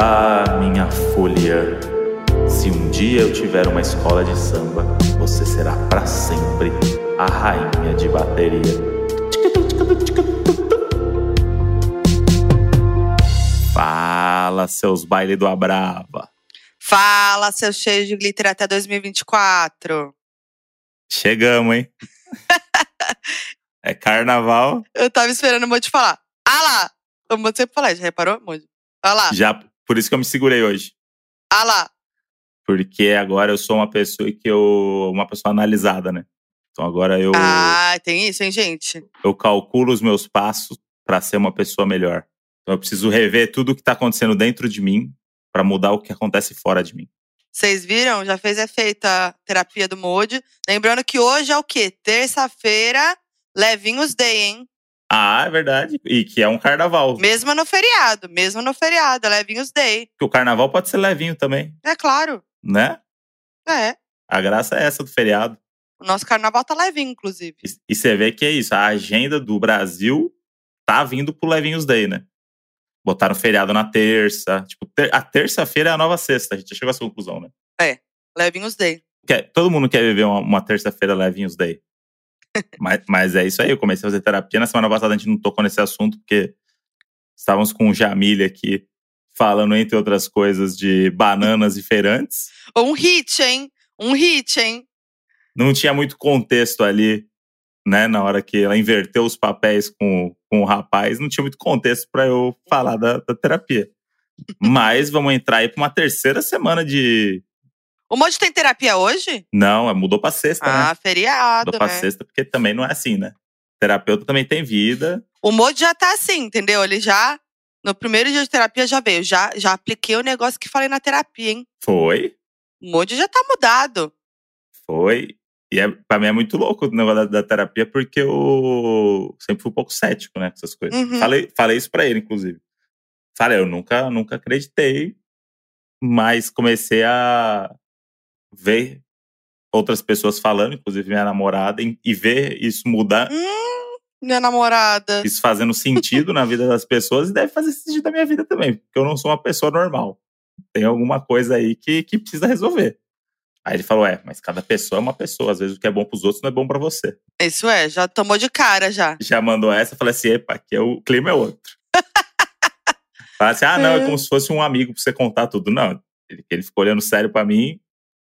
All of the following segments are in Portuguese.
Ah, minha folha, se um dia eu tiver uma escola de samba, você será para sempre a rainha de bateria. Fala, seus baile do Abrava. Fala, seu cheio de glitter até 2024. Chegamos, hein? é carnaval. Eu tava esperando o Moody falar. Ah lá! O Moody sempre fala, já reparou, Moody? Ah lá. Já, por isso que eu me segurei hoje. Ah lá. Porque agora eu sou uma pessoa que eu. uma pessoa analisada, né? Então agora eu. Ah, tem isso, hein, gente? Eu calculo os meus passos para ser uma pessoa melhor. Então eu preciso rever tudo o que tá acontecendo dentro de mim para mudar o que acontece fora de mim. Vocês viram? Já fez efeito a terapia do Moody. Lembrando que hoje é o quê? Terça-feira, Levinhos Day, hein? Ah, é verdade. E que é um carnaval. Mesmo no feriado, mesmo no feriado, é Levinhos Day. Que o carnaval pode ser levinho também, É claro. né? É. A graça é essa do feriado. O nosso carnaval tá levinho, inclusive. E- E você vê que é isso. A agenda do Brasil tá vindo pro Levinhos Day, né? Botaram feriado na terça. Tipo, ter- a terça-feira é a nova sexta. A gente já chegou a essa conclusão, né? Levinhos Day. Quer- todo mundo quer viver uma, uma terça-feira Levinhos Day. Mas, mas é isso aí. Eu comecei a fazer terapia. Na semana passada a gente não tocou nesse assunto, porque estávamos com o Jamile aqui falando, entre outras coisas, de bananas e feirantes. Um hit, hein? Um hit, hein? não tinha muito contexto ali, né? Na hora que ela inverteu os papéis com, com o rapaz, não tinha muito contexto para eu falar da, da terapia. Mas vamos entrar aí para uma terceira semana de. O Moody tem terapia hoje? Não, é, mudou para sexta, né? Ah, feriado, Mudou para né? sexta, porque também não é assim, né? Terapeuta também tem vida. O Moody já tá assim, entendeu? Ele já, no primeiro dia de terapia, já veio. Já, já apliquei o negócio que falei na terapia, hein? Foi, O Moody já tá mudado. foi. E é, pra mim é muito louco o negócio da, da terapia, porque eu sempre fui um pouco cético, né? Com essas coisas. Uhum. Falei, falei isso pra ele, inclusive. Falei, eu nunca, nunca acreditei, mas comecei a ver outras pessoas falando, inclusive minha namorada, e, ver isso mudar, Hum, minha namorada. isso fazendo sentido na vida das pessoas, e deve fazer sentido na minha vida também, porque eu não sou uma pessoa normal. Tem alguma coisa aí que, que precisa resolver. Aí ele falou: é, mas cada pessoa é uma pessoa. Às vezes o que é bom pros outros não é bom pra você. Isso é, já tomou de cara já. Já mandou essa, falei assim: epa, aqui é o clima é outro. Fala assim: ah, não, é como se fosse um amigo pra você contar tudo. Não, ele, ele ficou olhando sério pra mim.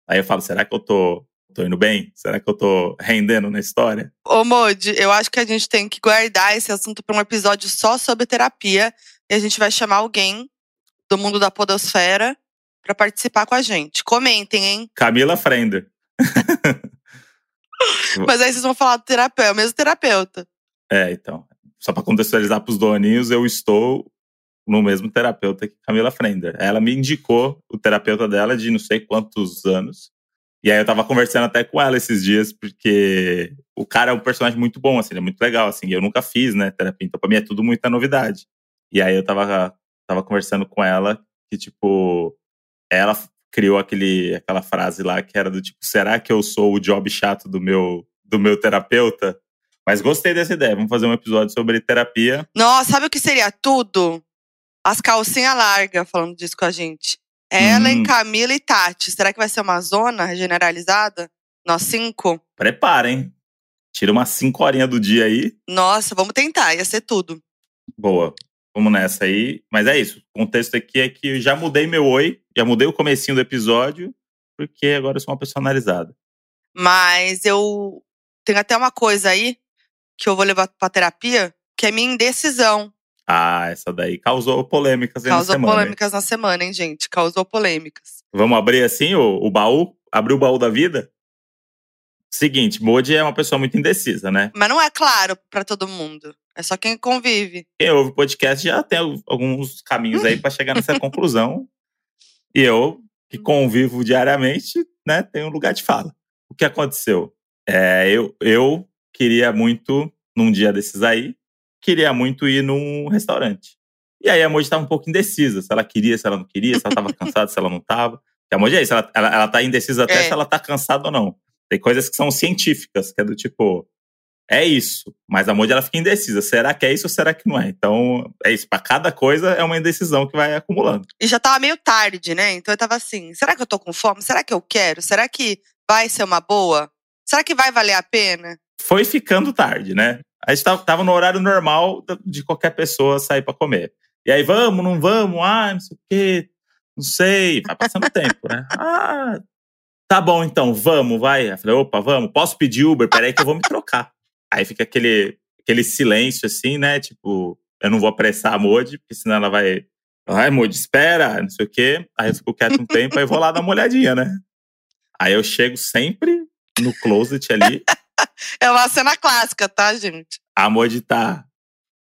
Aí eu falo: será que eu tô, tô indo bem? Será que eu tô rendendo na história? Ô, Moody, eu acho que a gente tem que guardar esse assunto pra um episódio só sobre terapia. E a gente vai chamar alguém do mundo da podosfera pra participar com a gente. Comentem, hein? Camila Frender. Mas aí vocês vão falar do terapeuta, é o mesmo terapeuta. É, então. Só pra contextualizar pros doninhos, eu estou no mesmo terapeuta que Camila Frender. Ela me indicou o terapeuta dela de não sei quantos anos. E aí eu tava conversando até com ela esses dias, porque o cara é um personagem muito bom, assim, ele é muito legal, assim. Eu nunca fiz, né, terapia, então pra mim é tudo muita novidade. E aí eu tava, tava conversando com ela que, tipo, ela criou aquele, aquela frase lá que era do tipo, será que eu sou o job chato do meu, do meu terapeuta? Mas gostei dessa ideia. Vamos fazer um episódio sobre terapia. Nossa, sabe o que seria tudo? As calcinhas largas falando disso com a gente. Ellen, Hum. Camila e Tati. Será que vai ser uma zona generalizada? Nós cinco? Preparem. Tira umas 5 horinhas do dia aí. Nossa, vamos tentar, ia ser tudo. Boa. Vamos nessa aí. Mas é isso. O contexto aqui é que eu já mudei meu oi. Já mudei o comecinho do episódio. Porque agora eu sou uma pessoa analisada. Mas eu tenho até uma coisa aí que eu vou levar pra terapia, que é minha indecisão. Ah, essa daí causou polêmicas aí na Causou semana. hein? polêmicas na semana, hein, gente? Causou polêmicas. Vamos abrir assim o, o baú? Abrir o baú da vida? Seguinte, Modi é uma pessoa muito indecisa, né? Mas não é claro pra todo mundo. É só quem convive. Quem ouve o podcast já tem al- alguns caminhos aí para chegar nessa conclusão. E eu, que convivo diariamente, né, tenho um lugar de fala. O que aconteceu? É, eu, eu queria muito, num dia desses aí, queria muito ir num restaurante. E aí a Moji estava um pouco indecisa, se ela queria, se ela não queria, se ela estava cansada, se ela não estava. Porque a Moji é isso, ela, ela, ela tá indecisa até É. se ela tá cansada ou não. Tem coisas que são científicas, que é do tipo, é isso. Mas a Modi ela fica indecisa. Será que é isso ou será que não é? Então, é isso. Pra cada coisa é uma indecisão que vai acumulando. E já tava meio tarde, né? Então eu tava assim: será que eu tô com fome? Será que eu quero? Será que vai ser uma boa? Será que vai valer a pena? Foi ficando tarde, né? A gente tava, tava no horário normal de qualquer pessoa sair para comer. E aí, vamos, não vamos? Ah, não sei o quê. Não sei. Vai passando tempo, né? Ah, tá bom então, vamos, vai. Eu falei, opa, vamos. Posso pedir Uber? Peraí que eu vou me trocar. Aí fica aquele, aquele silêncio assim, né? Tipo, eu não vou apressar a Modi, porque senão ela vai. Ai, Modi, espera, não sei o quê. Aí eu fico quieto um tempo, aí eu vou lá dar uma olhadinha, né? Aí eu chego sempre no closet ali. é uma cena clássica, tá, gente? A Modi tá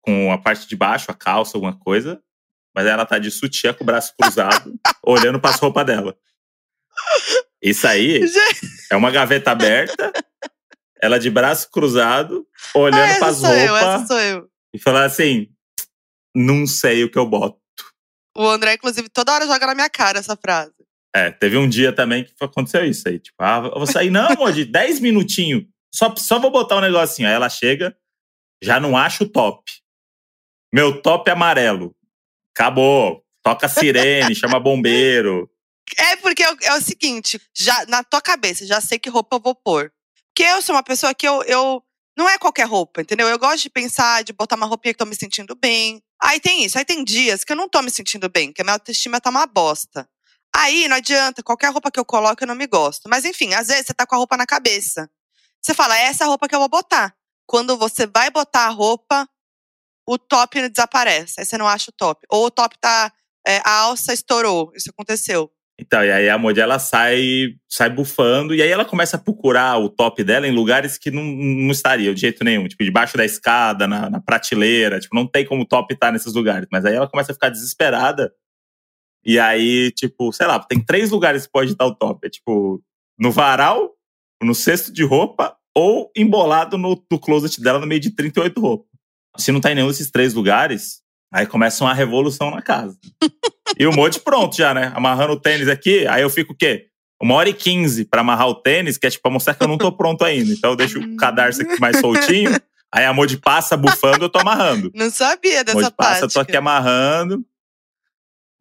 com a parte de baixo, a calça, alguma coisa, mas ela tá de sutiã com o braço cruzado, olhando para as roupas dela. Isso aí é uma gaveta aberta, ela de braço cruzado, olhando ah, para as roupas. Eu, e falar assim: não sei o que eu boto. O André, inclusive, toda hora joga na minha cara essa frase. É, teve um dia também que aconteceu isso aí. Tipo, ah, eu vou sair, não, amor, de 10 minutinhos. Só, só vou botar um negocinho. Aí ela chega, já não acha o top. Meu top é amarelo. Acabou. Toca sirene, chama bombeiro. É porque é, é, o seguinte, já na tua cabeça, já sei que roupa eu vou pôr. Porque eu sou uma pessoa que eu, eu não é qualquer roupa, entendeu? Eu gosto de pensar, de botar uma roupinha que tô me sentindo bem. Aí tem isso, aí tem dias que eu não tô me sentindo bem, que a minha autoestima tá uma bosta. Aí não adianta, qualquer roupa que eu coloco eu não me gosto. Mas enfim, às vezes você tá com a roupa na cabeça. Você fala, é essa roupa que eu vou botar. Quando você vai botar a roupa, o top desaparece. Aí você não acha o top. Ou o top tá. É, a alça estourou. Isso aconteceu. Então, e aí a Modi ela sai, sai bufando, e aí ela começa a procurar o top dela em lugares que não, não estaria de jeito nenhum. Tipo, debaixo da escada, na, na prateleira. Tipo, não tem como o top estar nesses lugares. Mas aí ela começa a ficar desesperada e aí, tipo, sei lá, tem três lugares que pode estar o top. É tipo, no varal, no cesto de roupa ou embolado no, no closet dela no meio de 38 roupas. Se não tá em nenhum desses três lugares, aí começa uma revolução na casa. e o monte pronto já, né? Amarrando o tênis aqui, aí eu fico o quê? Uma hora e quinze pra amarrar o tênis, que é tipo pra mostrar que eu não tô pronto ainda. Então eu deixo o cadarço aqui mais soltinho. Aí a Modi passa bufando, eu tô amarrando. Não sabia dessa Modi passa, eu tô aqui amarrando.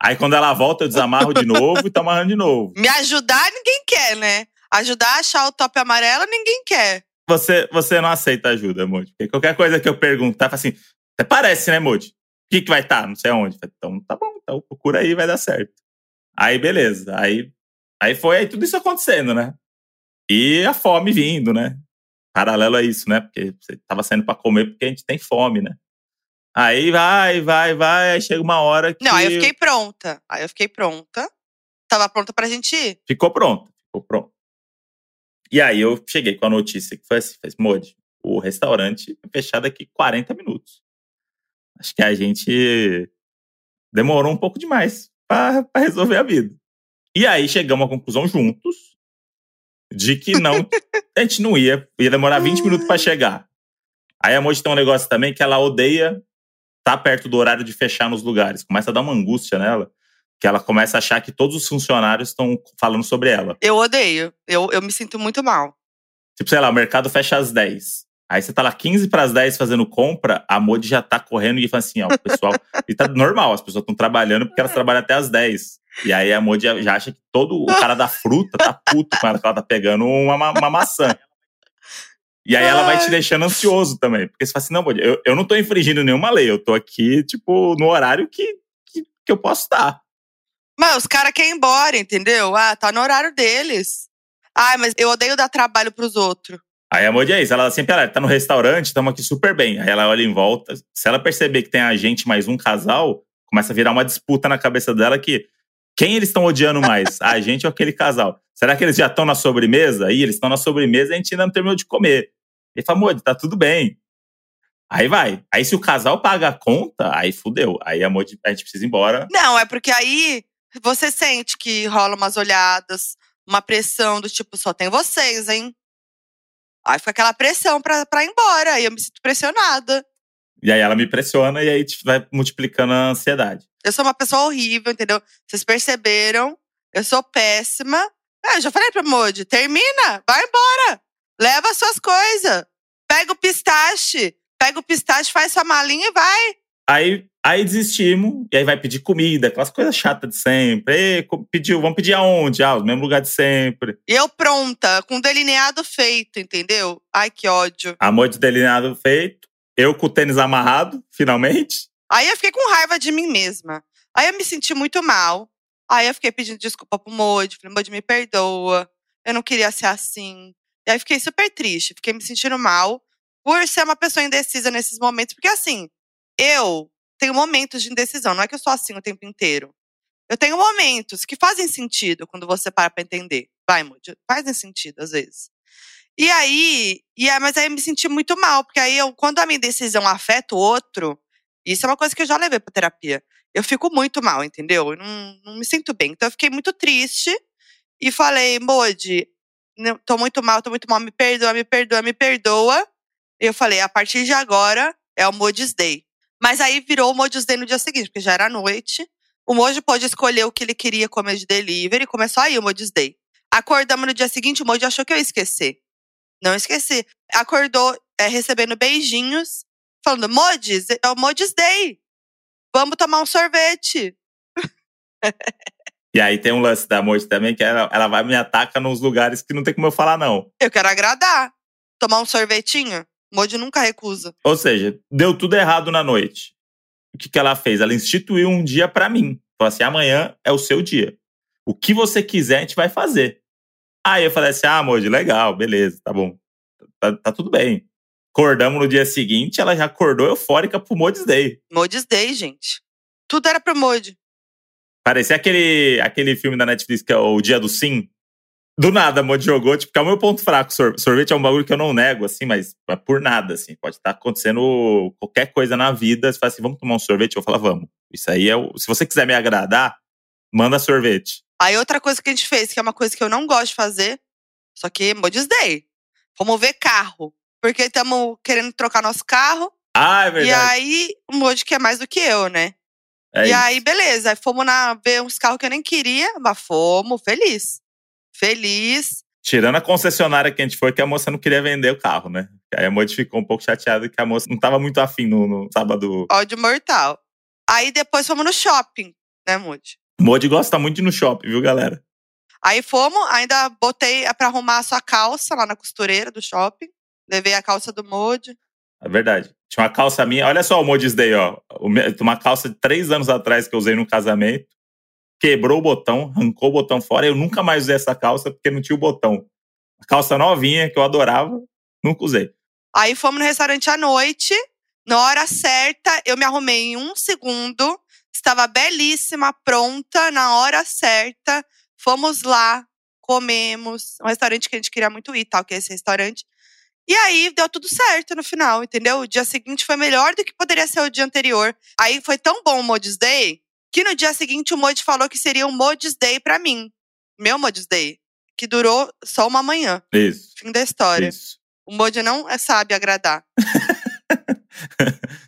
Aí quando ela volta, eu desamarro de novo e tô amarrando de novo. Me ajudar, ninguém quer, né? Ajudar a achar o top amarelo, ninguém quer. Você, você não aceita ajuda, Moody. Porque qualquer coisa que eu perguntar, fala assim, até parece, né, Moody? O que, que vai estar? Tá? Não sei aonde. Então, tá bom, então procura aí, vai dar certo. Aí, beleza. Aí, aí foi aí tudo isso acontecendo, né? E a fome vindo, né? Paralelo a isso, né? Porque você tava saindo para comer porque a gente tem fome, né? Aí vai, vai, vai, aí chega uma hora que. Não, aí eu fiquei pronta. Aí eu fiquei pronta. Tava pronta pra gente ir. Ficou pronta, ficou pronta. E aí eu cheguei com a notícia que foi assim: fez, Modi, o restaurante é fechado aqui 40 minutos. Acho que a gente demorou um pouco demais para resolver a vida. E aí chegamos à conclusão juntos de que não, a gente não ia, ia demorar 20 minutos para chegar. Aí a Moji tem um negócio também que ela odeia tá perto do horário de fechar nos lugares. Começa a dar uma angústia nela, que ela começa a achar que todos os funcionários estão falando sobre ela. Eu odeio. Eu, eu me sinto muito mal. Tipo, sei lá, o mercado fecha às 10. Aí você tá lá 15 para as 10 fazendo compra, a Modi já tá correndo e fala assim, ó, o pessoal. e tá normal, as pessoas estão trabalhando porque elas trabalham até às 10. E aí a Modi já acha que todo o cara da fruta tá puto com ela, que ela tá pegando uma, uma maçã. E aí ela vai te deixando ansioso também. Porque você fala assim, não, eu, eu não tô infringindo nenhuma lei, eu tô aqui, tipo, no horário que, que, que eu posso estar. Mas os caras querem ir embora, entendeu? Ah, tá no horário deles. Ai, mas eu odeio dar trabalho pros outros. Aí a Modi é isso, ela sempre, ela tá no restaurante, estamos aqui super bem. Aí ela olha em volta, se ela perceber que tem a gente mais um casal, começa a virar uma disputa na cabeça dela que quem eles estão odiando mais? A gente ou aquele casal? Será que eles já estão na sobremesa? Aí eles estão na sobremesa e a gente ainda não terminou de comer. Ele fala, amor, tá tudo bem. Aí vai. Aí se o casal paga a conta, aí fudeu. Aí amor, a gente precisa ir embora. Não, é porque aí você sente que rola umas olhadas, uma pressão do tipo, só tem vocês, hein? Aí fica aquela pressão pra, pra ir embora. Aí eu me sinto pressionada. E aí ela me pressiona e aí vai multiplicando a ansiedade. Eu sou uma pessoa horrível, entendeu? Vocês perceberam? Eu sou péssima. É, eu já falei pra Modi, termina, vai embora. Leva suas coisas. Pega o pistache. Pega o pistache, faz sua malinha e vai. Aí, aí desistimos, e aí vai pedir comida, aquelas coisas chatas de sempre. Ei, pediu, vamos pedir aonde? Ah, o mesmo lugar de sempre. E eu pronta, com delineado feito, entendeu? Ai, que ódio. Amor de delineado feito. Eu com o tênis amarrado, finalmente. Aí eu fiquei com raiva de mim mesma. Aí eu me senti muito mal. Aí eu fiquei pedindo desculpa pro Modi. Falei, Modi, me perdoa. Eu não queria ser assim. E aí fiquei super triste. Fiquei me sentindo mal por ser uma pessoa indecisa nesses momentos. Porque assim, eu tenho momentos de indecisão. Não é que eu sou assim o tempo inteiro. Eu tenho momentos que fazem sentido quando você para pra entender. Vai, Modi, fazem sentido às vezes. E aí, e aí, mas aí eu me senti muito mal, porque aí eu, quando a minha decisão afeta o outro, isso é uma coisa que eu já levei pra terapia. Eu fico muito mal, entendeu? Eu não, não me sinto bem. Então eu fiquei muito triste e falei, Modi, tô muito mal, tô muito mal, me perdoa, me perdoa, me perdoa. Eu falei, a partir de agora é o Modi's Day. Mas aí virou o Modi's Day no dia seguinte, porque já era noite. O Moji pôde escolher o que ele queria comer de delivery, começou aí o Modi's Day. Acordamos no dia seguinte, o Moji achou que eu ia esquecer. Não esqueci. Acordou é, recebendo beijinhos, falando: Modis, é o Modis Day. Vamos tomar um sorvete. E aí tem um lance da Moji também, que ela, ela vai e me ataca nos lugares que não tem como eu falar não. Eu quero agradar. Tomar um sorvetinho? Modi nunca recusa. Ou seja, deu tudo errado na noite. O que, que ela fez? Ela instituiu um dia pra mim. Falou assim: amanhã é o seu dia. O que você quiser, a gente vai fazer. Aí eu falei assim: ah, Moji, legal, beleza, tá bom. Tá, tá tudo bem. Acordamos no dia seguinte, ela já acordou eufórica pro Modis Day. Modis Day, gente. Tudo era pro Modi. Parecia aquele, aquele filme da Netflix que é o Dia do Sim. Do nada, a Modi jogou, tipo, que é o meu ponto fraco. Sor- Sorvete é um bagulho que eu não nego, assim, mas é por nada, assim. Pode estar acontecendo qualquer coisa na vida. Você fala assim, vamos tomar um sorvete? Eu falo, vamos. Isso aí é o. Se você quiser me agradar, manda sorvete. Aí outra coisa que a gente fez, que é uma coisa que eu não gosto de fazer, só que Modis Day. Fomos ver carro. Porque estamos querendo trocar nosso carro. Ah, é E verdade. aí, o Modi quer mais do que eu, né? É e isso. aí, beleza. Aí fomos na, ver uns carros que eu nem queria, mas fomos, feliz. Feliz. Tirando a concessionária que a gente foi, que a moça não queria vender o carro, né? Aí a Modi ficou um pouco chateada que a moça não tava muito afim no, no sábado. Ódio mortal. Aí depois fomos no shopping, né, Modi? Modi gosta muito de ir no shopping, viu, galera? Aí fomos, ainda botei pra arrumar a sua calça lá na costureira do shopping. Levei a calça do Modi. É verdade. Tinha uma calça minha. Olha só o Modis Day, ó. Uma calça de três anos atrás que eu usei no casamento. Quebrou o botão, arrancou o botão fora. Eu nunca mais usei essa calça porque não tinha o botão. A calça novinha que eu adorava, nunca usei. Aí fomos no restaurante à noite. Na hora certa, eu me arrumei em um segundo. Estava belíssima, pronta, na hora certa. Fomos lá, comemos. Um restaurante que a gente queria muito ir, tal, que é esse restaurante. E aí deu tudo certo no final, entendeu? O dia seguinte foi melhor do que poderia ser o dia anterior. Aí foi tão bom o Modis Day que no dia seguinte o Modi falou que seria um Modis Day pra mim. Meu Modis Day. Que durou só uma manhã. Isso. Fim da história. Isso. O Modi não é- sabe agradar.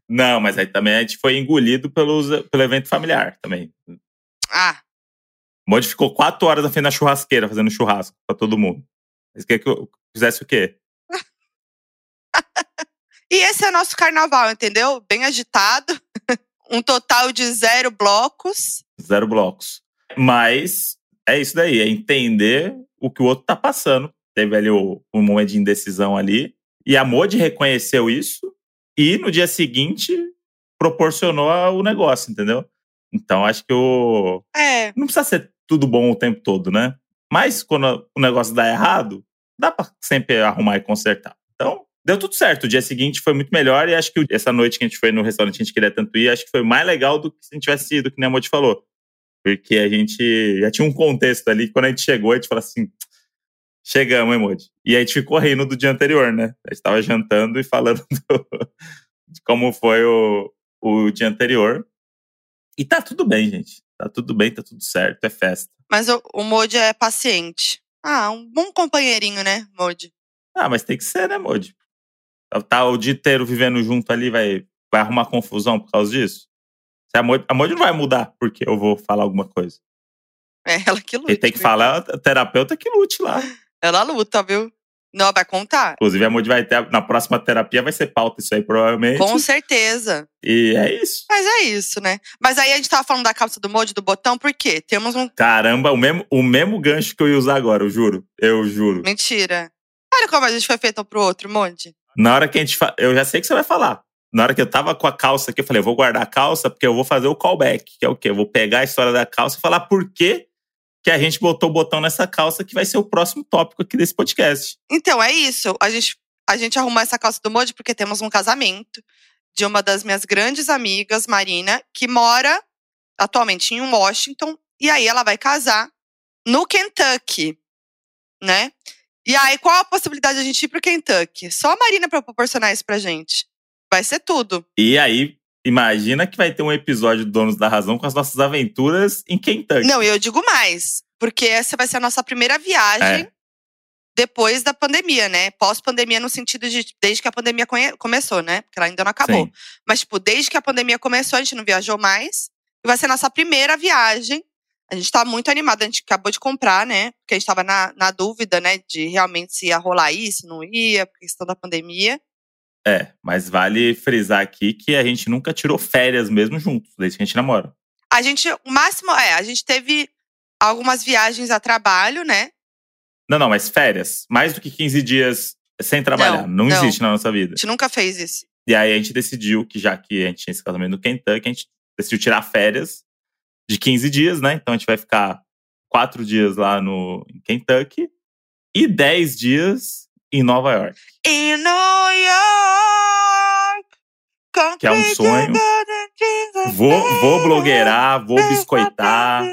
Não, mas aí também a gente foi engolido pelos, pelo evento familiar também. Ah, O Modi ficou quatro horas na frente da churrasqueira fazendo churrasco pra todo mundo. Mas quer que eu fizesse o quê? E esse é o nosso carnaval, entendeu? Bem agitado. um total de zero blocos. Zero blocos. Mas é isso daí, é entender o que o outro tá passando. Teve ali o, um momento de indecisão ali. E a Modi reconheceu isso e no dia seguinte proporcionou o negócio, entendeu? Então acho que o. É, Não precisa ser tudo bom o tempo todo, né? Mas quando o negócio dá errado, dá pra sempre arrumar e consertar. Então, deu tudo certo. O dia seguinte foi muito melhor e acho que essa noite que a gente foi no restaurante que a gente queria tanto ir, acho que foi mais legal do que se a gente tivesse ido, que nem a Modi falou. Porque a gente já tinha um contexto ali, quando a gente chegou, a gente falou assim: chegamos, hein, Modi? E a gente ficou rindo do dia anterior, né? A gente tava jantando e falando do- de como foi o, o dia anterior. E tá tudo bem, gente. Tá tudo bem, tá tudo certo, é festa. mas o, o Modi é paciente. Ah, um bom companheirinho, né, Modi? Ah, mas tem que ser, né, Modi? Tá o dia inteiro vivendo junto ali, vai, vai arrumar confusão por causa disso? Se a Modi, a Modi não vai mudar porque eu vou falar alguma coisa. É ela que luta. Quem tem que viu? falar é o terapeuta que lute lá. Ela luta, viu? Não, vai contar. Inclusive, a Moody vai ter. Na próxima terapia vai ser pauta isso aí, provavelmente. Com certeza. E é isso. Mas é isso, né? Mas aí a gente tava falando da calça do Moody, do botão, por quê? Temos um. Caramba, o mesmo, o mesmo gancho que eu ia usar agora, eu juro. Eu juro. Mentira. Olha como a gente foi feito um pro outro, Moody. Na hora que a gente. Fa... Eu já sei que você vai falar. Na hora que eu tava com a calça aqui, eu falei, eu vou guardar a calça porque eu vou fazer o callback, que é o quê? Eu vou pegar a história da calça e falar por quê que a gente botou o botão nessa calça, que vai ser o próximo tópico aqui desse podcast. Então, é isso. A gente, a gente arrumou essa calça do Moody porque temos um casamento de uma das minhas grandes amigas, Marina, que mora atualmente em Washington. E aí ela vai casar no Kentucky, né? E aí, qual a possibilidade de a gente ir pro Kentucky? Só a Marina pra proporcionar isso pra gente. Vai ser tudo. E aí, imagina que vai ter um episódio do Donos da Razão com as nossas aventuras em Kentucky. Não, eu digo mais. Porque essa vai ser a nossa primeira viagem É. depois da pandemia, né? Pós-pandemia, no sentido de desde que a pandemia começou, né? Porque ela ainda não acabou. Sim. Mas, tipo, desde que a pandemia começou, a gente não viajou mais. E vai ser a nossa primeira viagem. A gente tá muito animada. A gente acabou de comprar, né? Porque a gente tava na, na dúvida, né? De realmente se ia rolar isso, não ia, por questão da pandemia. É, mas vale frisar aqui que a gente nunca tirou férias mesmo juntos, desde que a gente namora. A gente, o máximo, é, a gente teve algumas viagens a trabalho, né? Não, não, mas férias. Mais do que 15 dias sem trabalhar. Não, Não, não. existe na nossa A vida. gente nunca fez isso. E aí a gente decidiu que, já que a gente tinha esse casamento no Kentucky, a gente decidiu tirar férias de 15 dias, né? Então a gente vai ficar quatro dias lá no em Kentucky e 10 dias em Nova York. In New York, Que é um sonho. Vou, vou blogueirar, vou biscoitar.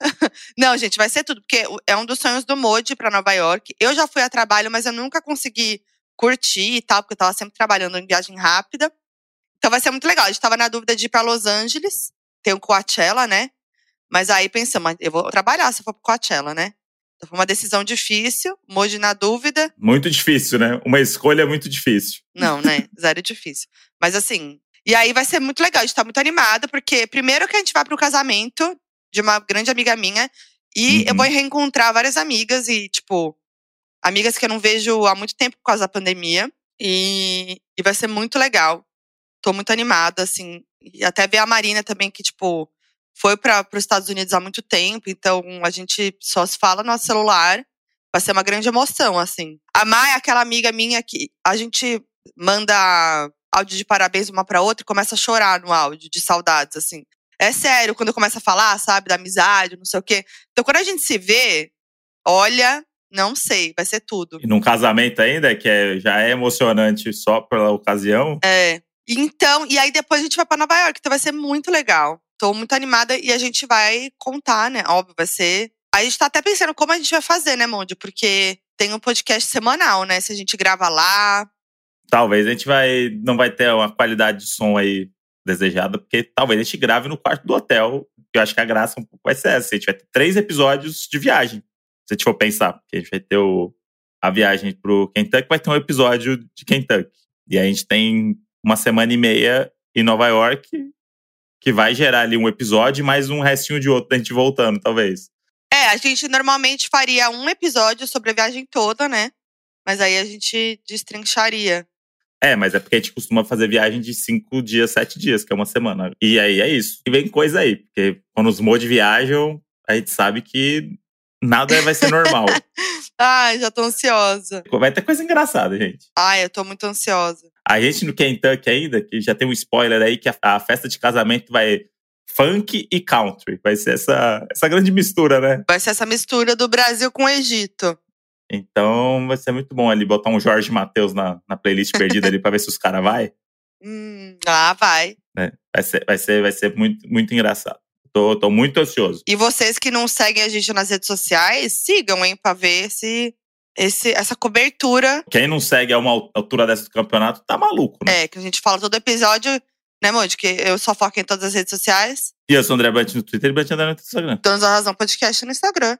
Não, gente, vai ser tudo, porque é um dos sonhos do Modi pra Nova York. Eu já fui a trabalho, mas eu nunca consegui curtir e tal, porque eu tava sempre trabalhando em viagem rápida. Então vai ser muito legal. A gente tava na dúvida de ir pra Los Angeles, tem o Coachella, né? Mas aí pensamos, eu vou trabalhar se eu for pro Coachella, né? Então foi uma decisão difícil, Modi na dúvida. Muito difícil, né? Uma escolha muito difícil. Não, né? Zero difícil. Mas assim, e aí vai ser muito legal. A gente tá muito animada, porque primeiro que a gente vai pro casamento de uma grande amiga minha. E eu Uhum. vou reencontrar várias amigas e, tipo, amigas que eu não vejo há muito tempo por causa da pandemia. E, e vai ser muito legal. Tô muito animada, assim. E até ver a Marina também, que, tipo, foi para os Estados Unidos há muito tempo. Então, a gente só se fala no nosso celular. Vai ser uma grande emoção, assim. A Mai é aquela amiga minha que a gente manda áudio de parabéns uma pra outra e começa a chorar no áudio, de saudades, assim. É sério, quando começa a falar, sabe, da amizade, não sei o quê. Então, quando a gente se vê, olha, não sei, vai ser tudo. E num casamento ainda, que é- já é emocionante só pela ocasião. É. Então, e aí depois a gente vai pra Nova York, então vai ser muito legal. Tô muito animada e a gente vai contar, né? Óbvio, vai ser. Aí a gente tá até pensando como a gente vai fazer, né, Mondi? Porque tem um podcast semanal, né? Se a gente grava lá. Talvez a gente vai, não vai ter uma qualidade de som aí desejada, porque talvez a gente grave no quarto do hotel. Que eu acho que a graça um pouco vai ser essa. A gente vai ter três episódios de viagem. Se a gente for pensar, porque a gente vai ter o, a viagem pro Kentucky, vai ter um episódio de Kentucky. E a gente tem uma semana e meia em Nova York, que vai gerar ali um episódio e mais um restinho de outro da gente voltando, talvez. É, a gente normalmente faria um episódio sobre a viagem toda, né? Mas aí a gente destrincharia. É, mas é porque a gente costuma fazer viagem de cinco dias, sete dias, que é uma semana. E aí é isso. E vem coisa aí, porque quando os mods viajam, a gente sabe que nada vai ser normal. Ai, já tô ansiosa. vai ter coisa engraçada, gente. Ai, eu tô muito ansiosa. A gente no Kentucky ainda, que já tem um spoiler aí, que a, a festa de casamento vai funk e country. Vai ser essa, essa grande mistura, né? Vai ser essa mistura do Brasil com o Egito. Então vai ser muito bom ali botar um Jorge Matheus na, na playlist perdida ali pra ver se os caras vai. Hum, ah, vai. né? Vai ser, vai ser, vai ser muito, muito engraçado. Tô, tô muito ansioso. E vocês que não seguem a gente nas redes sociais, sigam, hein, pra ver esse, esse, essa cobertura. Quem não segue a uma altura dessa do campeonato tá maluco, né? É, que a gente fala todo episódio, né, Monte? Que eu só foco em todas as redes sociais. E eu sou o André Bant no Twitter e Bant André no Instagram. Donos da Razão Podcast no Instagram.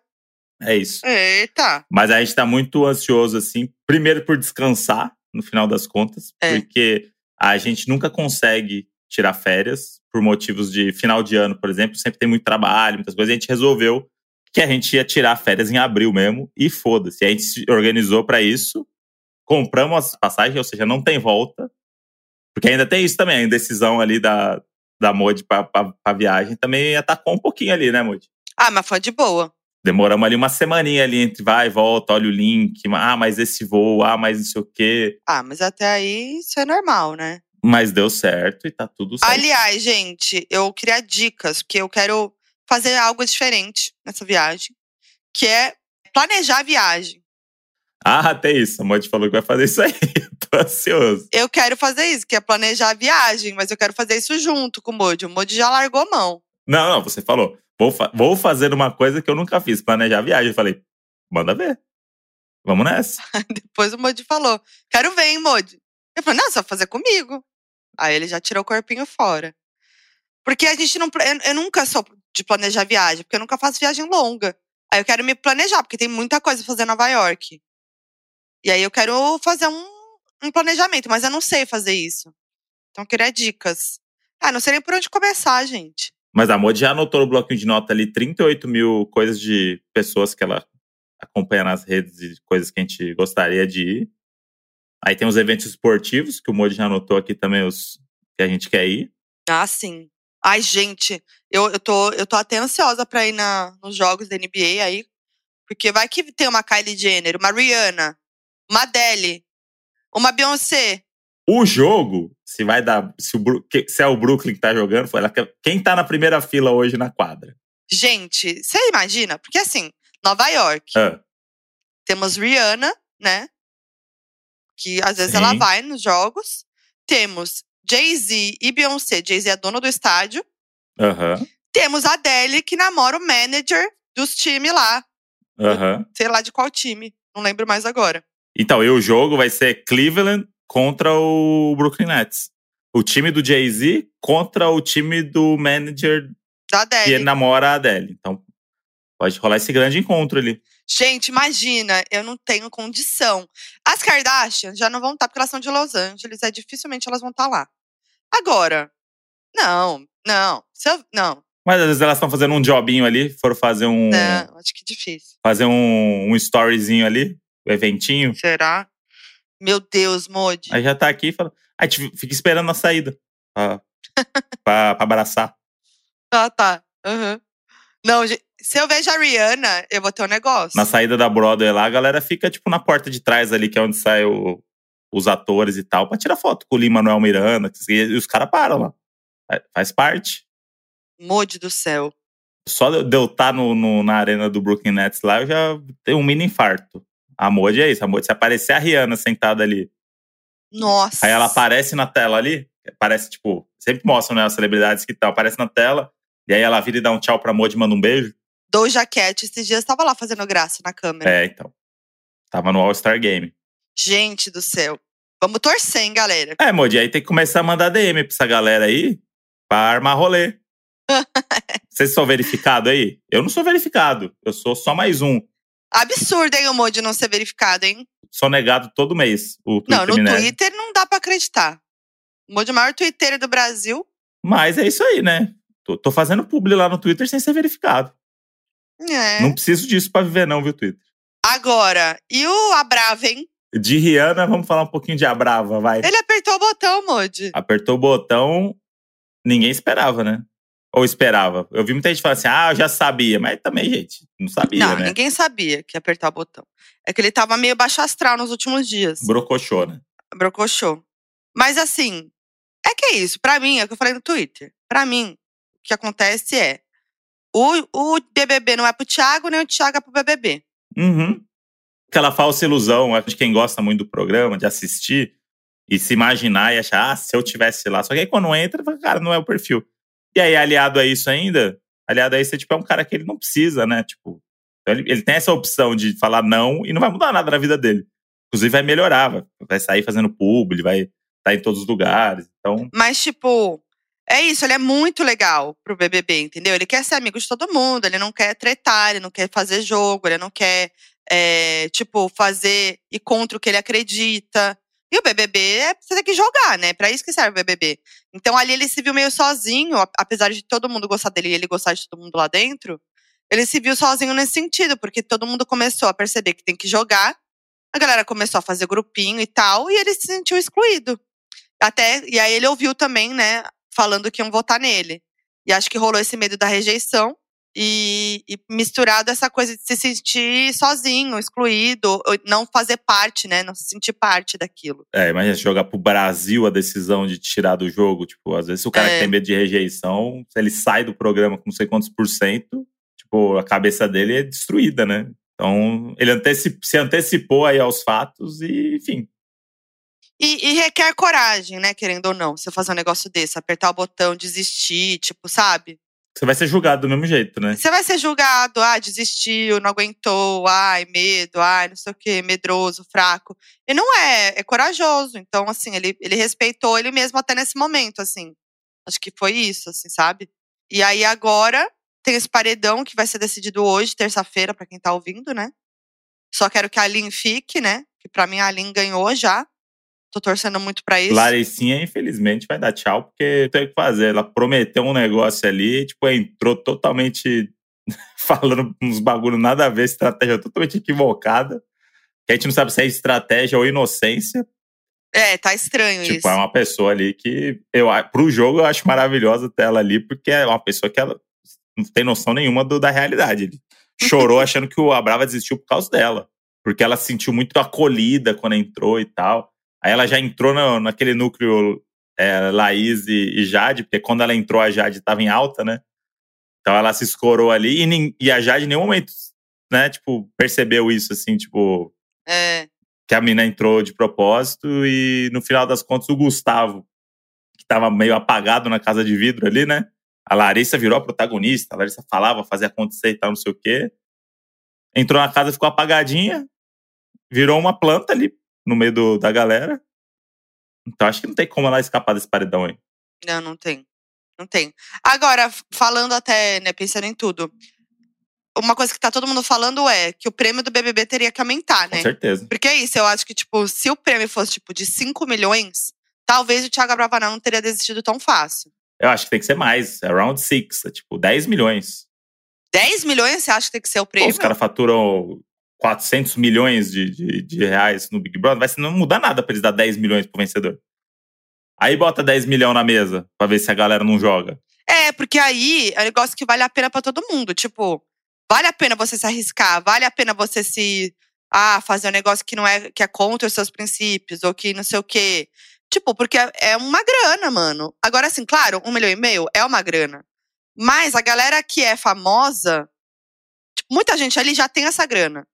É isso. Eita! Mas a gente tá muito ansioso, assim, primeiro por descansar, no final das contas, É. porque a gente nunca consegue tirar férias por motivos de final de ano, por exemplo. Sempre tem muito trabalho, muitas coisas. E a gente resolveu que a gente ia tirar férias em abril mesmo e foda-se. A gente se organizou para isso, compramos as passagens, ou seja, não tem volta. Porque ainda tem isso também, a indecisão ali da, da Modi pra, pra, pra viagem também atacou um pouquinho ali, né, Modi? Ah, mas foi de boa. Demoramos ali uma semaninha ali entre vai e volta, olha o link, ah, mas esse voo, ah, mas não sei o quê. Ah, mas até aí isso é normal, né? Mas deu certo e tá tudo certo. Aliás, gente, eu queria dicas, porque eu quero fazer algo diferente nessa viagem, que é planejar a viagem. Ah, até isso. A Modi falou que vai fazer isso aí. Tô ansioso. Eu quero fazer isso, que é planejar a viagem, mas eu quero fazer isso junto com o Modi. O Modi já largou mão. Não, não, você falou. Vou, fa vou fazer uma coisa que eu nunca fiz, planejar a viagem. Eu falei, manda ver. Vamos nessa. Depois o Modi falou, quero ver, hein, Modi. Eu falei, não, vai fazer comigo. Aí ele já tirou o corpinho fora. Porque a gente não. Eu, eu nunca sou de planejar viagem, porque eu nunca faço viagem longa. Aí eu quero me planejar, porque tem muita coisa pra fazer em Nova York. E aí eu quero fazer um, um planejamento, mas eu não sei fazer isso. Então eu queria dicas. Ah, não sei nem por onde começar, gente. Mas a Modi já anotou no bloquinho de nota ali 38 mil coisas de pessoas que ela acompanha nas redes e coisas que a gente gostaria de ir. Aí tem os eventos esportivos, que o Modi já anotou aqui também os que a gente quer ir. Ah, sim. Ai, gente, eu, eu, tô, eu tô até ansiosa pra ir na, nos jogos da NBA aí. Porque vai que tem uma Kylie Jenner, uma Rihanna, uma Adele, uma Beyoncé. O jogo, se vai dar. Se, o, se é o Brooklyn que tá jogando, foi ela, quem tá na primeira fila hoje na quadra? Gente, você imagina? Porque assim, Nova York. Ah. Temos Rihanna, né? Que às vezes Sim. ela vai nos jogos. Temos Jay-Z e Beyoncé. Jay-Z é dona do estádio. Uhum. Temos a Adele, que namora o manager dos times lá. Uhum. Sei lá de qual time. Não lembro mais agora. Então, e o jogo vai ser Cleveland contra o Brooklyn Nets. O time do Jay-Z contra o time do manager da Adele. que namora a Adele. Então, pode rolar esse grande encontro ali. Gente, imagina, eu não tenho condição. As Kardashian já não vão estar, porque elas são de Los Angeles, é dificilmente elas vão estar lá. Agora, não, não, eu, não. Mas às vezes elas estão fazendo um jobinho ali, foram fazer um. Não, acho que difícil. Fazer um, um storyzinho ali, um eventinho. Será? Meu Deus, Modi. Aí já tá aqui e fala. Aí fica esperando a saída pra, pra, pra abraçar. Ah, tá. Uhum. Não, se eu vejo a Rihanna, eu vou ter um negócio. Na saída da Broadway lá, a galera fica, tipo, na porta de trás ali, que é onde sai o, os atores e tal, pra tirar foto com o Lin-Manuel Miranda. E os caras param lá. Faz parte. Mode do céu. Só de eu estar tá no, no, na arena do Brooklyn Nets lá, eu já tenho um mini infarto. A Modi é isso. A Modi, se aparecer a Rihanna sentada ali. Nossa. Aí ela aparece na tela ali. Parece, tipo, sempre mostram, né, as celebridades que estão. Aparece na tela. E aí ela vira e dá um tchau pra Modi e manda um beijo. Doja Cat, esses dias tava lá fazendo graça na câmera. É, então. Tava no All-Star Game. Gente do céu. Vamos torcer, hein, galera? É, Modi, aí tem que começar a mandar DM pra essa galera aí pra armar rolê. Vocês são verificados aí? Eu não sou verificado. Eu sou só mais um. Absurdo, hein, o Modi não ser verificado, hein? Sou negado todo mês. O Twitter não, no Twitter não dá pra acreditar. O Modi é o maior Twitter do Brasil. Mas é isso aí, né? Tô, tô fazendo publi lá no Twitter sem ser verificado. É. Não preciso disso pra viver, não, viu, Twitter? Agora, e o Abrava, hein? De Rihanna, vamos falar um pouquinho de Abrava, vai. Ele apertou o botão, Modi. Apertou o botão, ninguém esperava, né? Ou esperava? Eu vi muita gente falar assim, ah, eu já sabia. Mas também, gente, não sabia, não, né? ninguém sabia que ia apertar o botão. É que ele tava meio baixo astral nos últimos dias. Brocochô, né? Brocochô. Mas assim, é que é isso. Pra mim, é o que eu falei no Twitter. Pra mim, o que acontece é o, o BBB não é pro Thiago, nem o Thiago é pro BBB. Uhum. Aquela falsa ilusão, acho que quem gosta muito do programa, de assistir e se imaginar e achar, ah, se eu tivesse lá. Só que aí quando entra, cara, não é o perfil. E aí, aliado a isso ainda, aliado a isso, é, tipo, é um cara que ele não precisa, né? Tipo, ele, ele tem essa opção de falar não e não vai mudar nada na vida dele. Inclusive, vai melhorar, vai, vai sair fazendo público, vai estar tá em todos os lugares. Então. Mas, tipo, é isso, ele é muito legal pro BBB, entendeu? Ele quer ser amigo de todo mundo, ele não quer tretar, ele não quer fazer jogo, ele não quer, é, tipo, fazer e contra o que ele acredita. E o BBB é você tem que jogar, né? Pra isso que serve o BBB. Então ali ele se viu meio sozinho, apesar de todo mundo gostar dele e ele gostar de todo mundo lá dentro. Ele se viu sozinho nesse sentido, porque todo mundo começou a perceber que tem que jogar. A galera começou a fazer grupinho e tal, e ele se sentiu excluído. Até, e aí ele ouviu também, né, falando que iam votar nele. E acho que rolou esse medo da rejeição. E, e, misturado essa coisa de se sentir sozinho, excluído, não fazer parte, né? Não se sentir parte daquilo. É, imagina jogar pro Brasil a decisão de tirar do jogo. Tipo, às vezes o cara é. que tem medo de rejeição, se ele sai do programa com não sei quantos por cento, tipo, a cabeça dele é destruída, né? Então, ele antecip, se antecipou aí aos fatos e, enfim, e, e, requer coragem, né? Querendo ou não, você fazer um negócio desse, apertar o botão, desistir, tipo, sabe? Você vai ser julgado do mesmo jeito, né? Você vai ser julgado, ah, desistiu, não aguentou, ai, medo, ai, não sei o quê, medroso, fraco. E não é, é corajoso. Então, assim, ele, ele respeitou ele mesmo até nesse momento, assim. Acho que foi isso, assim, sabe? E aí agora tem esse paredão que vai ser decidido hoje, terça-feira, para quem tá ouvindo, né? Só quero que a Aline fique, né? Que pra mim a Aline ganhou já. Tô torcendo muito para isso. Laricinha, infelizmente, vai dar tchau, porque tem o que fazer. Ela prometeu um negócio ali, tipo, entrou totalmente falando uns bagulho nada a ver, estratégia totalmente equivocada. Que a gente não sabe se é estratégia ou inocência. É, tá estranho tipo, isso. Tipo, é uma pessoa ali que eu pro jogo eu acho maravilhosa até ela ali, porque é uma pessoa que ela não tem noção nenhuma do, da realidade. Ele chorou achando que o Abrava desistiu por causa dela. Porque ela se sentiu muito acolhida quando entrou e tal. Aí ela já entrou no, naquele núcleo é, Laís e, e, Jade, porque quando ela entrou, a Jade estava em alta, né? Então ela se escorou ali e, e, a Jade em nenhum momento, né, tipo, percebeu isso, assim, tipo. É. Que a mina entrou de propósito e no final das contas o Gustavo, que estava meio apagado na casa de vidro ali, né? A Larissa virou a protagonista, a Larissa falava, fazia acontecer e tal, não sei o quê. Entrou na casa, ficou apagadinha, virou uma planta ali no meio do, da galera. Então acho que não tem como ela escapar desse paredão aí. Não, não tem. Não tem. Agora, falando até, né, pensando em tudo. Uma coisa que tá todo mundo falando é que o prêmio do BBB teria que aumentar, né? Com certeza. Porque é isso, eu acho que, tipo, se o prêmio fosse, tipo, de 5 milhões, talvez o Thiago Abravanel não teria desistido tão fácil. Eu acho que tem que ser mais, around 6, é tipo 10 milhões. 10 milhões você acha que tem que ser o prêmio? Pô, os caras faturam 400 milhões de, de, de, reais no Big Brother, vai não mudar nada pra eles dar 10 milhões pro vencedor. Aí bota 10 milhões na mesa pra ver se a galera não joga. É, porque aí é um negócio que vale a pena para todo mundo. Tipo, vale a pena você se arriscar, vale a pena você se. Ah, fazer um negócio que não é que é contra os seus princípios, ou que não sei o quê. Tipo, porque é, é uma grana, mano. Agora, assim, claro, um milhão e meio é uma grana. Mas a galera que é famosa, tipo, muita gente ali já tem essa grana.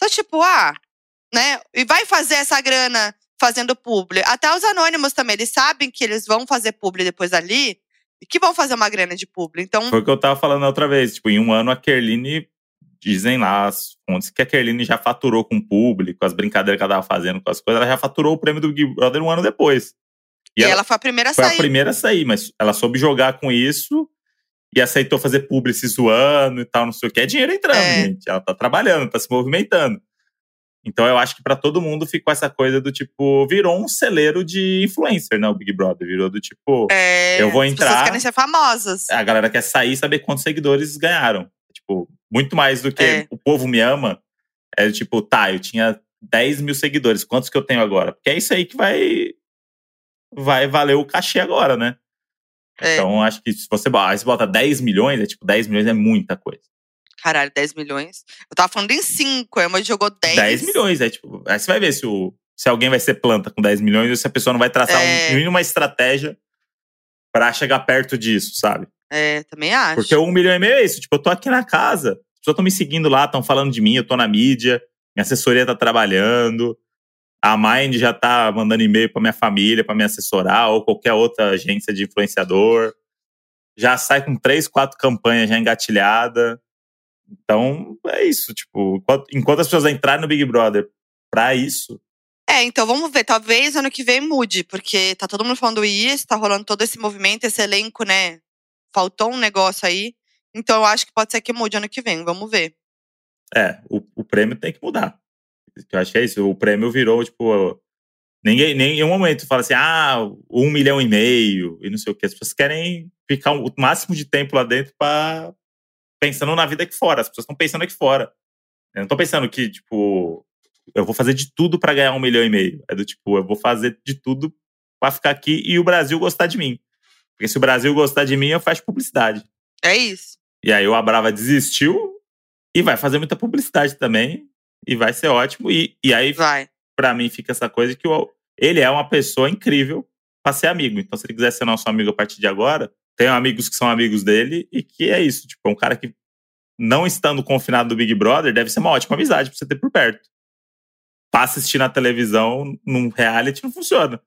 Então, tipo, ah, né? E vai fazer essa grana fazendo publi. Até os anônimos também, eles sabem que eles vão fazer publi depois ali e que vão fazer uma grana de publi. Então. Foi o que eu tava falando outra vez. Tipo, em um ano a Kerline, dizem lá as fontes que a Kerline já faturou com o público, com as brincadeiras que ela tava fazendo, com as coisas, ela já faturou o prêmio do Big Brother um ano depois. E, e ela, ela, foi a primeira a foi sair. Foi a primeira a sair, mas ela soube jogar com isso e aceitou fazer publi zoando e tal, não sei o que. É dinheiro entrando, é. gente. Ela tá trabalhando, tá se movimentando. Então eu acho que para todo mundo ficou essa coisa do tipo, virou um celeiro de influencer, né? O Big Brother virou do tipo, é, eu vou entrar. As pessoas querem ser famosas. A galera quer sair e saber quantos seguidores ganharam. Tipo, muito mais do que é. o povo me ama. É tipo, tá, eu tinha 10 mil seguidores, quantos que eu tenho agora? Porque é isso aí que vai, vai valer o cachê agora, né? É. Então, acho que se você, você bota 10 milhões, é tipo, 10 milhões é muita coisa. Caralho, 10 milhões. Eu tava falando em 5, a Emma jogou 10. 10 milhões, é tipo. Aí você vai ver se, o, se alguém vai ser planta com 10 milhões ou se a pessoa não vai traçar é. um, uma estratégia pra chegar perto disso, sabe? É, também acho. Porque um milhão e meio é isso. Tipo, eu tô aqui na casa, as pessoas estão me seguindo lá, estão falando de mim, eu tô na mídia, minha assessoria tá trabalhando. A Mind já tá mandando e-mail pra minha família, para me assessorar, ou qualquer outra agência de influenciador. Já sai com três, quatro campanhas já engatilhadas. Então, é isso. Tipo, enquanto, enquanto as pessoas entrarem no Big Brother pra isso. É, então vamos ver. Talvez ano que vem mude, porque tá todo mundo falando isso, tá rolando todo esse movimento, esse elenco, né? Faltou um negócio aí. Então eu acho que pode ser que mude ano que vem. Vamos ver. É, o, o prêmio tem que mudar. Eu acho que é isso. O prêmio virou, tipo, Ninguém, nem em nenhum momento fala assim, ah, um milhão e meio e não sei o que. As pessoas querem ficar o máximo de tempo lá dentro para pensando na vida aqui fora. As pessoas estão pensando aqui fora. Eu não tô pensando que, tipo, eu vou fazer de tudo para ganhar um milhão e meio. É do tipo, eu vou fazer de tudo para ficar aqui e o Brasil gostar de mim. Porque se o Brasil gostar de mim, eu faço publicidade. É isso. E aí o Abrava desistiu e vai fazer muita publicidade também. E vai ser ótimo. E, e aí, Vai. para mim, fica essa coisa que o- ele é uma pessoa incrível pra ser amigo. Então, se ele quiser ser nosso amigo a partir de agora, tenho amigos que são amigos dele e que é isso. Tipo, é um cara que, não estando confinado do Big Brother, deve ser uma ótima amizade pra você ter por perto. Pra assistir na televisão, num reality, não funciona.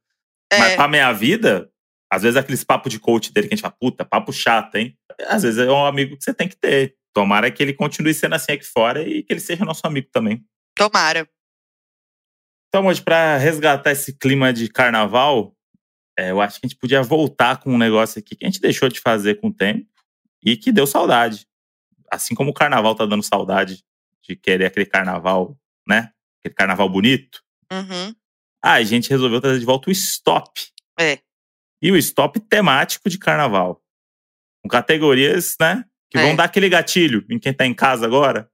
Mas É, pra minha vida, às vezes aqueles papos de coach dele que a gente fala, puta, papo chato, hein? Às vezes é um amigo que você tem que ter. Tomara que ele continue sendo assim aqui fora e que ele seja nosso amigo também. tomara. Então, hoje, pra resgatar esse clima de carnaval, é, eu acho que a gente podia voltar com um negócio aqui que a gente deixou de fazer com o tempo e que deu saudade. Assim como o carnaval tá dando saudade de querer aquele carnaval, né? Aquele carnaval bonito. Uhum. Ah, a gente resolveu trazer de volta o stop. É. E o stop temático de carnaval. Com categorias, né? Que É. vão dar aquele gatilho em quem tá em casa agora.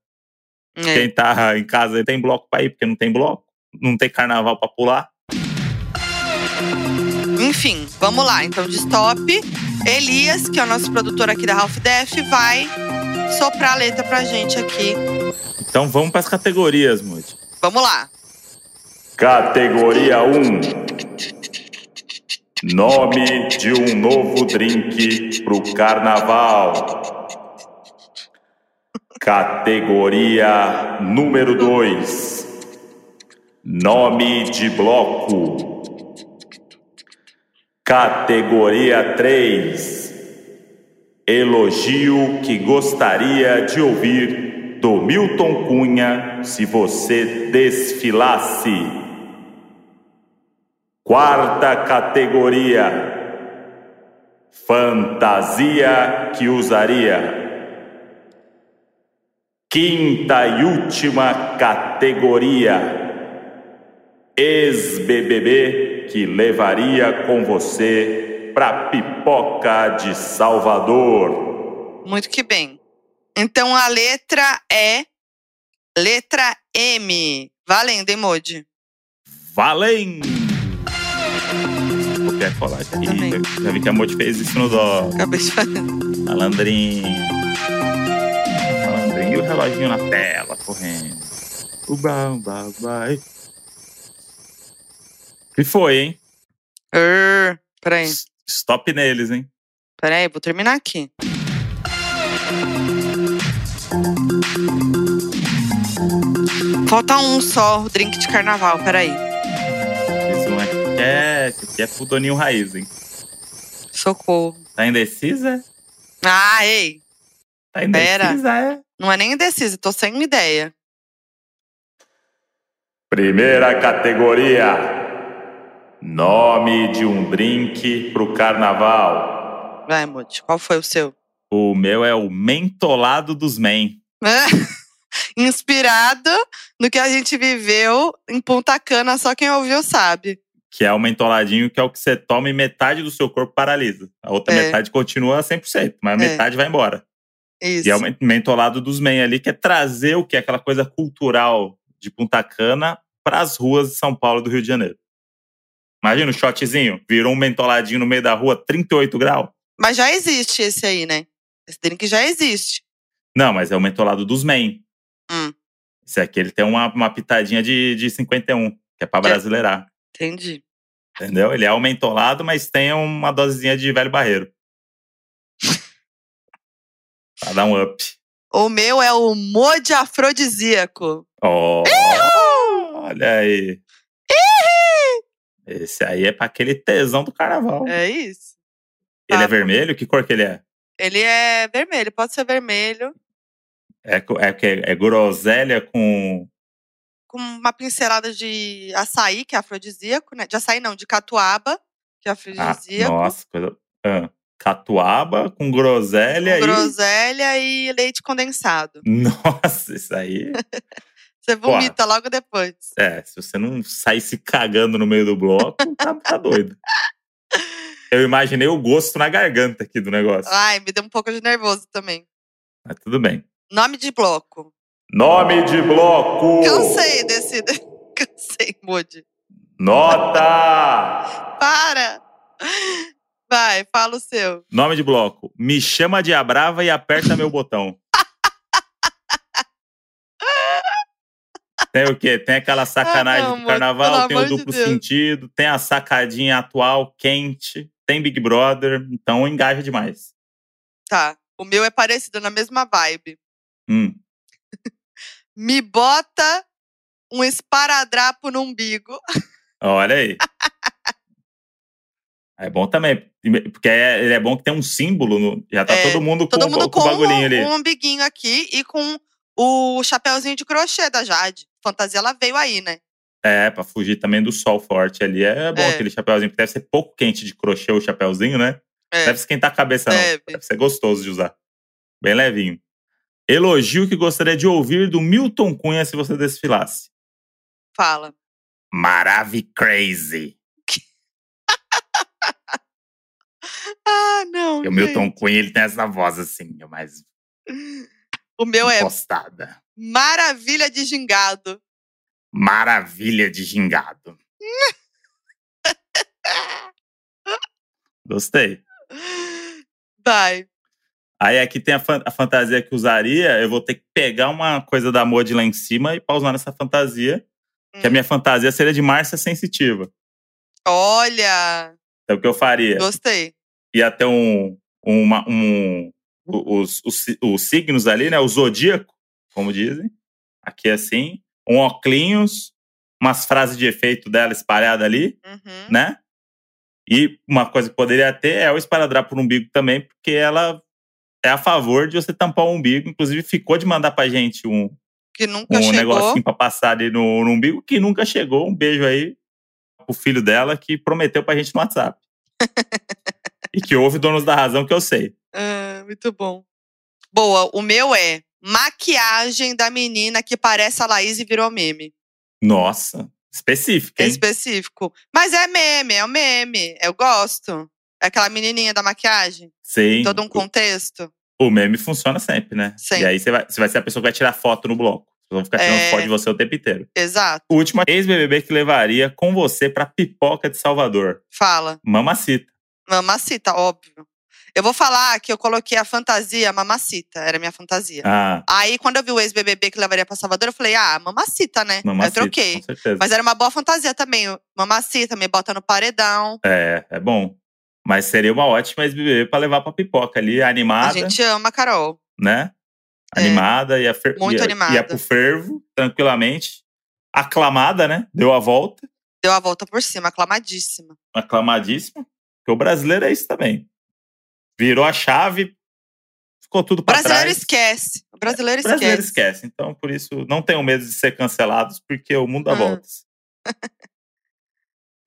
É. Quem tá em casa tem bloco pra ir, porque não tem bloco. Não tem carnaval pra pular. Enfim, vamos lá. Então, de stop, Elias, que é o nosso produtor aqui da Ralph Def, vai soprar a letra pra gente aqui. Então vamos pras categorias, Moody. Vamos lá. Categoria 1. Nome de um novo drink pro carnaval. Categoria número 2. Nome de bloco. Categoria 3. Elogio que gostaria de ouvir do Milton Cunha se você desfilasse. Quarta categoria. Fantasia que usaria. Quinta e última categoria. Ex-BBB que levaria com você pra pipoca de Salvador. Muito que bem. Então, a letra é letra M. Valendo, emoji. Valendo! Quer falar aqui. Já, vi que a Moty fez isso no dó. Acabei de fazer. Malandrinho. E o reloginho na tela, correndo. Uba, uba, uba. ai. Que foi, hein? Err, Peraí, S- Stop neles, hein? peraí, vou terminar aqui. Falta um só, o drink de carnaval, peraí. Esse um aqui é, esse aqui é pro Doninho Raiz, hein? Socorro. Tá indecisa? Ah, ei, Tá Pera. indecisa, é? Não é nem indeciso, tô sem ideia. Primeira categoria. Nome de um drink pro carnaval. Vai, Moody, qual foi o seu? O meu é o mentolado dos men. Inspirado no que a gente viveu em Punta Cana, só quem ouviu sabe. Que é o mentoladinho, que é o que você toma e metade do seu corpo paralisa. A outra É. metade continua 100%, mas a É. metade vai embora. Isso. E é o men- mentolado dos men ali, que é trazer o que é aquela coisa cultural de Punta Cana para as ruas de São Paulo e do Rio de Janeiro. Imagina o shotzinho, virou um mentoladinho no meio da rua, 38 graus. Mas já existe esse aí, né? Esse drink já existe. Não, mas é o mentolado dos men. Hum. Esse aqui ele tem uma, uma pitadinha de, de 51, que é pra É. brasileirar. Entendi. Entendeu? Ele é o mentolado, mas tem uma dosezinha de velho barreiro. Pra dar um up. O meu é o mode afrodisíaco. Ó, olha aí. Esse aí é pra aquele tesão do carnaval. É isso. Ele é tá. vermelho? Que cor que ele é? Ele é vermelho, pode ser vermelho, É, é, é groselha com. com uma pincelada de açaí, que é afrodisíaco, né? De açaí não, de catuaba, que é Ah, afrodisíaco. nossa, coisa. ah, catuaba com groselha com e. groselha e leite condensado. Nossa, isso aí. Você vomita logo depois. É, se você não sair se cagando no meio do bloco, tá, tá doido. Eu imaginei o gosto na garganta aqui do negócio. Ai, me deu um pouco de nervoso também. Mas tudo bem. Nome de bloco. Nome de bloco! Cansei desse. Cansei, Moody. Nota! Para! Vai, fala o seu. Nome de bloco. Me chama de Abrava e aperta meu botão. Tem o quê? Tem aquela sacanagem Ah, não, do carnaval, tem o de duplo Deus. sentido, tem a sacadinha atual, quente, tem Big Brother, então engaja demais. Tá. O meu é parecido, na mesma vibe. Hum. Me bota um esparadrapo no umbigo. Olha aí. É bom também, porque é, ele é bom que tem um símbolo, no- já tá É, todo mundo com, Todo o- mundo com com o bagulhinho um, ali. um umbiguinho aqui e com o chapéuzinho de crochê da Jade. Fantasia, ela veio aí, né? É, pra fugir também do sol forte ali. É bom É. aquele chapéuzinho, porque deve ser pouco quente de crochê o chapéuzinho, né? É. Deve esquentar a cabeça, não. Deve. Deve ser gostoso de usar. Bem levinho. Elogio que gostaria de ouvir do Milton Cunha se você desfilasse. Fala. Maravi Crazy. Ah, não. E o Milton gente. Cunha, ele tem essa voz assim, mais O meu é impostada. Maravilha de Gingado. Maravilha de gingado. Gostei. Vai. Aí aqui tem a, fan- a fantasia que usaria. Eu vou ter que pegar uma coisa da Mod lá em cima e pausar nessa fantasia. Que a Hum. minha fantasia seria de Márcia Sensitiva. Olha, Então o que eu faria? gostei. Ia ter um. Uma, um os, os, os signos ali, né? O zodíaco, como dizem. Aqui assim. Um óculos, umas frases de efeito dela espalhada ali. Uhum. né? E uma coisa que poderia ter é o esparadrapo no umbigo também, porque ela é a favor de você tampar o umbigo. Inclusive, ficou de mandar pra gente um, Que nunca um chegou. negocinho pra passar ali no, no umbigo, que nunca chegou. Um beijo aí pro filho dela, que prometeu pra gente no WhatsApp. e que houve donos da razão, que eu sei. Ah, muito bom. Boa, o meu é maquiagem da menina que parece a Laís e virou meme. Nossa, específica, É hein? específico. Mas é meme, é um meme. Eu gosto. É aquela menininha da maquiagem. Sim. Todo um contexto. O meme funciona sempre, né? Sempre. E aí você vai, você vai ser a pessoa que vai tirar foto no bloco. Vocês vão ficar tirando É. foto de você o tempo inteiro. Exato. O último ex-BBB que levaria com você pra Pipoca de Salvador. Fala. Mamacita. Mamacita, óbvio. Eu vou falar que eu coloquei a fantasia Mamacita. Era a minha fantasia. Ah, Aí, quando eu vi o ex-BBB que levaria pra Salvador, eu falei, ah, Mamacita, né? mamacita. eu troquei. Com certeza. Mas era uma boa fantasia também. Mamacita, me bota no paredão. É, é bom. Mas seria uma ótima ex-BBB pra levar pra Pipoca ali, A animada, gente ama a Carol. né? É. Animada, ia, fer- Muito ia, animada. ia pro fervo, tranquilamente. Aclamada, né? Deu a volta. Deu a volta por cima, aclamadíssima. Aclamadíssima. Porque o brasileiro é isso também. Virou a chave, ficou tudo O pra brasileiro trás. esquece. O brasileiro O brasileiro esquece. esquece. Então, por isso, não tenham medo de ser cancelados, porque o mundo dá Ah. voltas.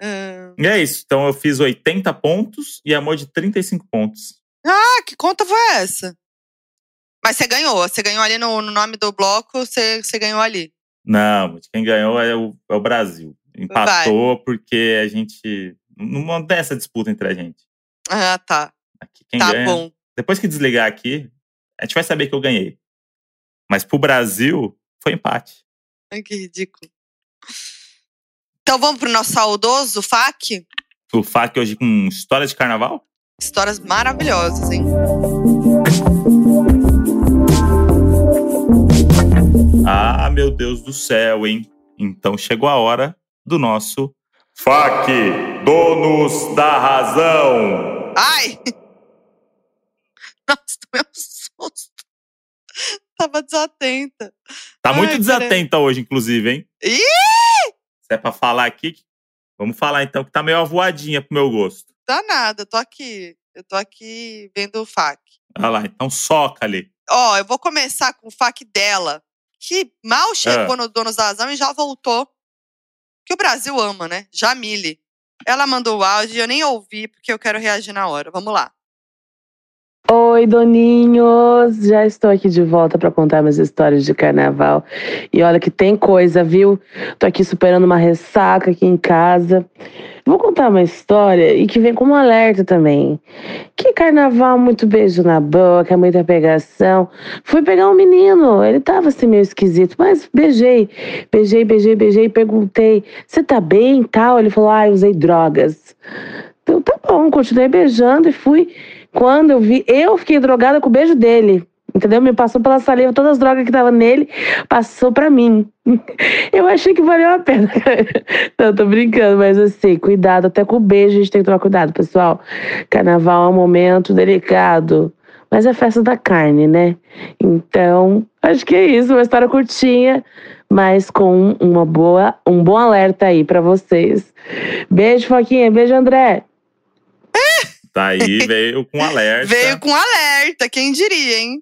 Ah, E é isso. Então, eu fiz 80 pontos e amor de 35 pontos. Ah, que conta foi essa? Mas você ganhou. Você ganhou ali no, no nome do bloco, você, você ganhou ali. Não, quem ganhou é o, é o Brasil. Empatou porque a gente. Não tem essa disputa entre a gente. Ah, tá. Aqui, quem tá ganha. bom. Depois que desligar aqui, a gente vai saber que eu ganhei. Mas pro Brasil, foi empate. Ai, que ridículo. Então vamos pro nosso saudoso FAQ? O FAQ hoje com história de carnaval? Histórias maravilhosas, hein? Ah, meu Deus do céu, hein? Então chegou a hora do nosso FAQ, donos da razão. Ai! Nossa, tomei um susto. Tava desatenta. Tá Ai, muito desatenta hoje, inclusive, hein? Ih! Se é pra falar aqui, vamos falar então que tá meio avoadinha pro meu gosto. Dá nada, eu tô aqui. Eu tô aqui vendo o FAQ. Olha lá, então soca ali. Ó, eu vou começar com o FAQ dela, que mal chegou Ah. no Donos da Razão e já voltou. Que o Brasil ama, né? Jamile. Ela mandou o áudio e eu nem ouvi porque eu quero reagir na hora. Vamos lá. Oi, doninhos! Já estou aqui de volta para contar minhas histórias de carnaval. E olha que tem coisa, viu? Tô aqui superando uma ressaca aqui em casa. Vou contar uma história e que vem como alerta também. Que carnaval, muito beijo na boca, muita pegação. Fui pegar um menino, ele tava assim meio esquisito, mas beijei. Beijei, beijei, beijei, perguntei: "Você tá bem?" tal. Ele falou: "Ah, usei drogas." Então tá bom, continuei beijando e fui quando eu vi, eu fiquei drogada com o beijo dele. Entendeu? Me passou pela saliva todas as drogas que estavam nele, passou para mim. Eu achei que valeu a pena. Não, tô brincando, mas assim, cuidado, até com o beijo a gente tem que tomar cuidado, pessoal. Carnaval é um momento delicado, mas é festa da carne, né? Então, acho que é isso, uma história curtinha, mas com uma boa, um bom alerta aí para vocês. Beijo, Foquinha, beijo, André. Tá aí, veio com alerta. Veio com alerta, quem diria, hein?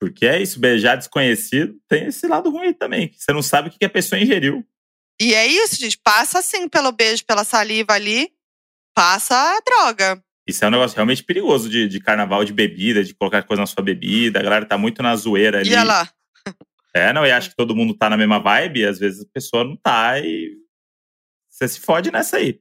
Porque é isso, beijar desconhecido tem esse lado ruim também. Você não sabe o que a pessoa ingeriu. E é isso, gente. Passa assim pelo beijo, pela saliva ali, passa a droga. Isso é um negócio realmente perigoso de, de carnaval, de bebida, de colocar coisa na sua bebida. A galera tá muito na zoeira ali. E olha lá. É, não, e acha que todo mundo tá na mesma vibe, e às vezes a pessoa não tá e você se fode nessa aí.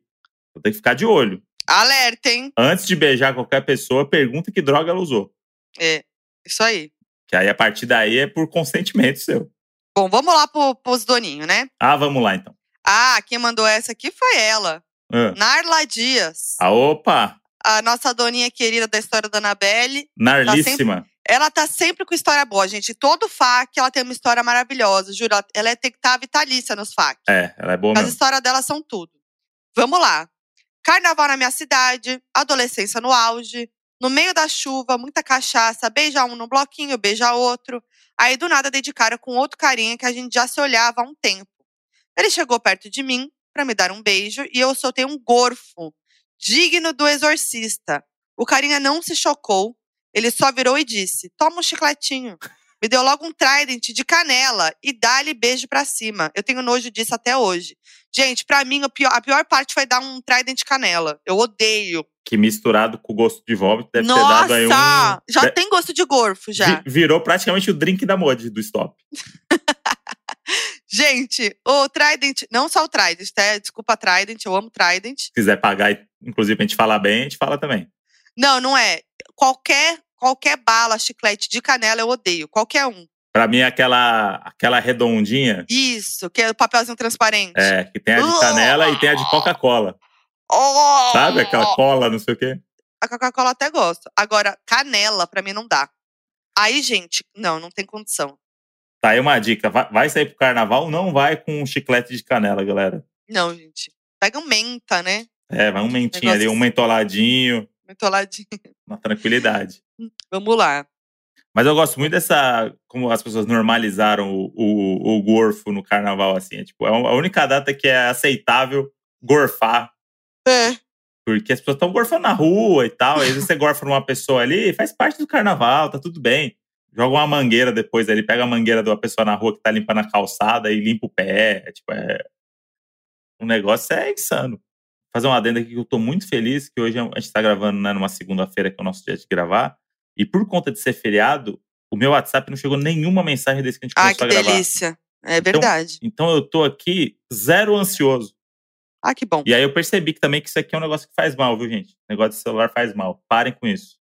Então tem que ficar de olho. Alerta, hein? Antes de beijar qualquer pessoa, pergunta que droga ela usou. É, isso aí. Que aí a partir daí é por consentimento seu. Bom, vamos lá pro, pros doninhos, né? Ah, vamos lá então. Ah, quem mandou essa aqui foi ela. Ah, Narla Dias. ah opa! A nossa doninha querida da história da Anabelle. Narlíssima. Ela tá sempre com história boa, gente. Todo FAQ ela tem uma história maravilhosa. Juro, ela é, tem que estar vitalícia nos FAQ. É, ela é boa As mesmo. histórias dela são tudo. Vamos lá. Carnaval na minha cidade, adolescência no auge, no meio da chuva, muita cachaça, beija um no bloquinho, beija outro. Aí do nada dei de cara com outro carinha que a gente já se olhava há um tempo. Ele chegou perto de mim para me dar um beijo e eu soltei um gorfo, digno do exorcista. O carinha não se chocou, ele só virou e disse: Toma um chicletinho. Me deu logo um trident de canela e dá-lhe beijo pra cima. Eu tenho nojo disso até hoje. Gente, pra mim, o pior- a pior parte foi dar um trident de canela. Eu odeio. Que misturado com o gosto de vômito deve ter dado aí um. Nossa! Já de- tem gosto de gorfo, já. vi- Virou praticamente o drink da mod do stop. Gente, o trident, não só o trident, tá? Desculpa, trident, eu amo trident. Se quiser pagar, inclusive, a gente falar bem, a gente fala também. Não, não é. Qualquer, qualquer bala, chiclete de canela eu odeio. Qualquer um. Pra mim, aquela, aquela redondinha, Isso, que é o papelzinho transparente. é, que tem a de canela e tem a de Coca-Cola. Oh! Sabe? Aquela cola, não sei o quê. A Coca-Cola até gosto. Agora, canela, pra mim, não dá. Aí, gente, não, não tem condição. Tá aí uma dica. Vai, vai sair pro carnaval, não vai com um chiclete de canela, galera. Não, gente. Pega um menta, né? É, vai um mentinho ali, Negócio um assim. mentoladinho, Muito ladinho. uma tranquilidade. Vamos lá. Mas eu gosto muito dessa. Como as pessoas normalizaram o, o, o gorfo no carnaval, assim. É, tipo, é a única data que é aceitável gorfar. É. Porque as pessoas estão gorfando na rua e tal. Às vezes você gorfa numa pessoa ali, faz parte do carnaval, tá tudo bem. Joga uma mangueira depois ali, pega a mangueira de uma pessoa na rua que tá limpando a calçada e limpa o pé. É, tipo, é. O negócio é insano. Vou fazer uma adenda aqui que eu tô muito feliz, que hoje a gente tá gravando né, numa segunda-feira, que é o nosso dia de gravar. E por conta de ser feriado, o meu WhatsApp não chegou nenhuma mensagem desde que a gente Ai, começou que a gravar. delícia. É verdade. Então eu tô aqui zero ansioso. Ah, que bom. E aí eu percebi que também que isso aqui é um negócio que faz mal, viu, gente? negócio de celular faz mal. Parem com isso.